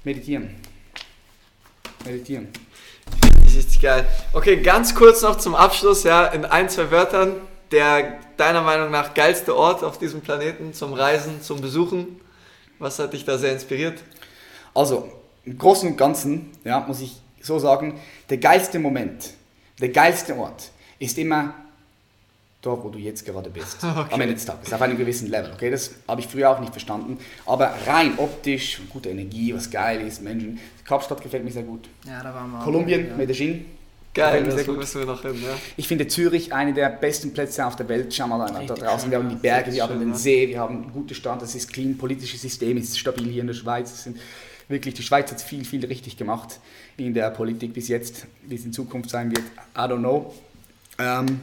Speaker 1: Meditieren. Meditieren.
Speaker 2: Richtig geil. Okay, ganz kurz noch zum Abschluss, ja, in ein, zwei Wörtern. Der deiner Meinung nach geilste Ort auf diesem Planeten zum Reisen, zum Besuchen? Was hat dich da sehr inspiriert?
Speaker 1: Also, im Großen und Ganzen, ja, muss ich so sagen, der geilste Moment, der geilste Ort ist immer dort, wo du jetzt gerade bist. Okay. Am Ende des Tages, auf einem gewissen Level. Okay, das habe ich früher auch nicht verstanden. Aber rein optisch, gute Energie, was geil ist, Menschen. Kapstadt gefällt mir sehr gut. Ja, da waren wir Kolumbien, ja. Medellin.
Speaker 2: Geil, das müssen wir noch hin, ja.
Speaker 1: Ich finde Zürich eine der besten Plätze auf der Welt. Schau mal da draußen. Wir haben die Berge, wir haben den See, wir haben einen guten Stand, das ist clean, politisches System ist stabil hier in der Schweiz. Es sind wirklich, die Schweiz hat viel, viel richtig gemacht in der Politik bis jetzt. Wie es in Zukunft sein wird, I don't know. Ähm,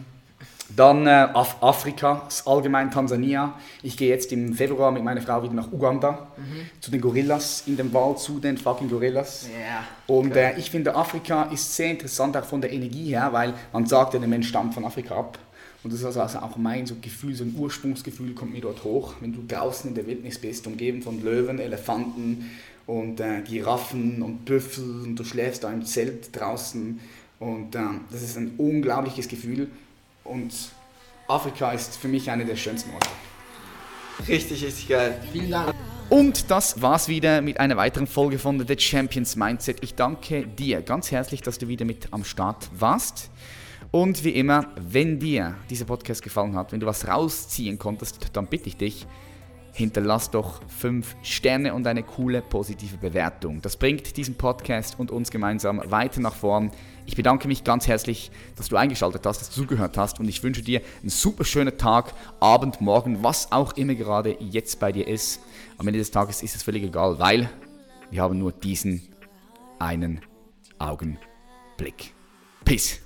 Speaker 1: dann äh, Af Afrika, allgemein Tansania. Ich gehe jetzt im Februar mit meiner Frau wieder nach Uganda, mhm. zu den Gorillas in dem Wald, zu den fucking Gorillas. Yeah. Und okay. äh, ich finde, Afrika ist sehr interessant, auch von der Energie her, weil man sagt ja, der Mensch stammt von Afrika ab. Und das ist also, auch mein so Gefühl, so ein Ursprungsgefühl kommt mir dort hoch, wenn du draußen in der Wildnis bist, umgeben von Löwen, Elefanten, und äh, Giraffen und Büffel und du schläfst da im Zelt draußen und äh, das ist ein unglaubliches Gefühl und Afrika ist für mich einer der schönsten Orte.
Speaker 2: Richtig, richtig geil.
Speaker 1: Vielen Dank. Und das war's wieder mit einer weiteren Folge von The Champions Mindset. Ich danke dir ganz herzlich, dass du wieder mit am Start warst. Und wie immer, wenn dir dieser Podcast gefallen hat, wenn du was rausziehen konntest, dann bitte ich dich, hinterlass doch 5 Sterne und eine coole positive Bewertung. Das bringt diesen Podcast und uns gemeinsam weiter nach vorn. Ich bedanke mich ganz herzlich, dass du eingeschaltet hast, dass du zugehört hast und ich wünsche dir einen super schönen Tag, Abend, Morgen, was auch immer gerade jetzt bei dir ist. Am Ende des Tages ist es völlig egal, weil wir haben nur diesen einen Augenblick. Peace.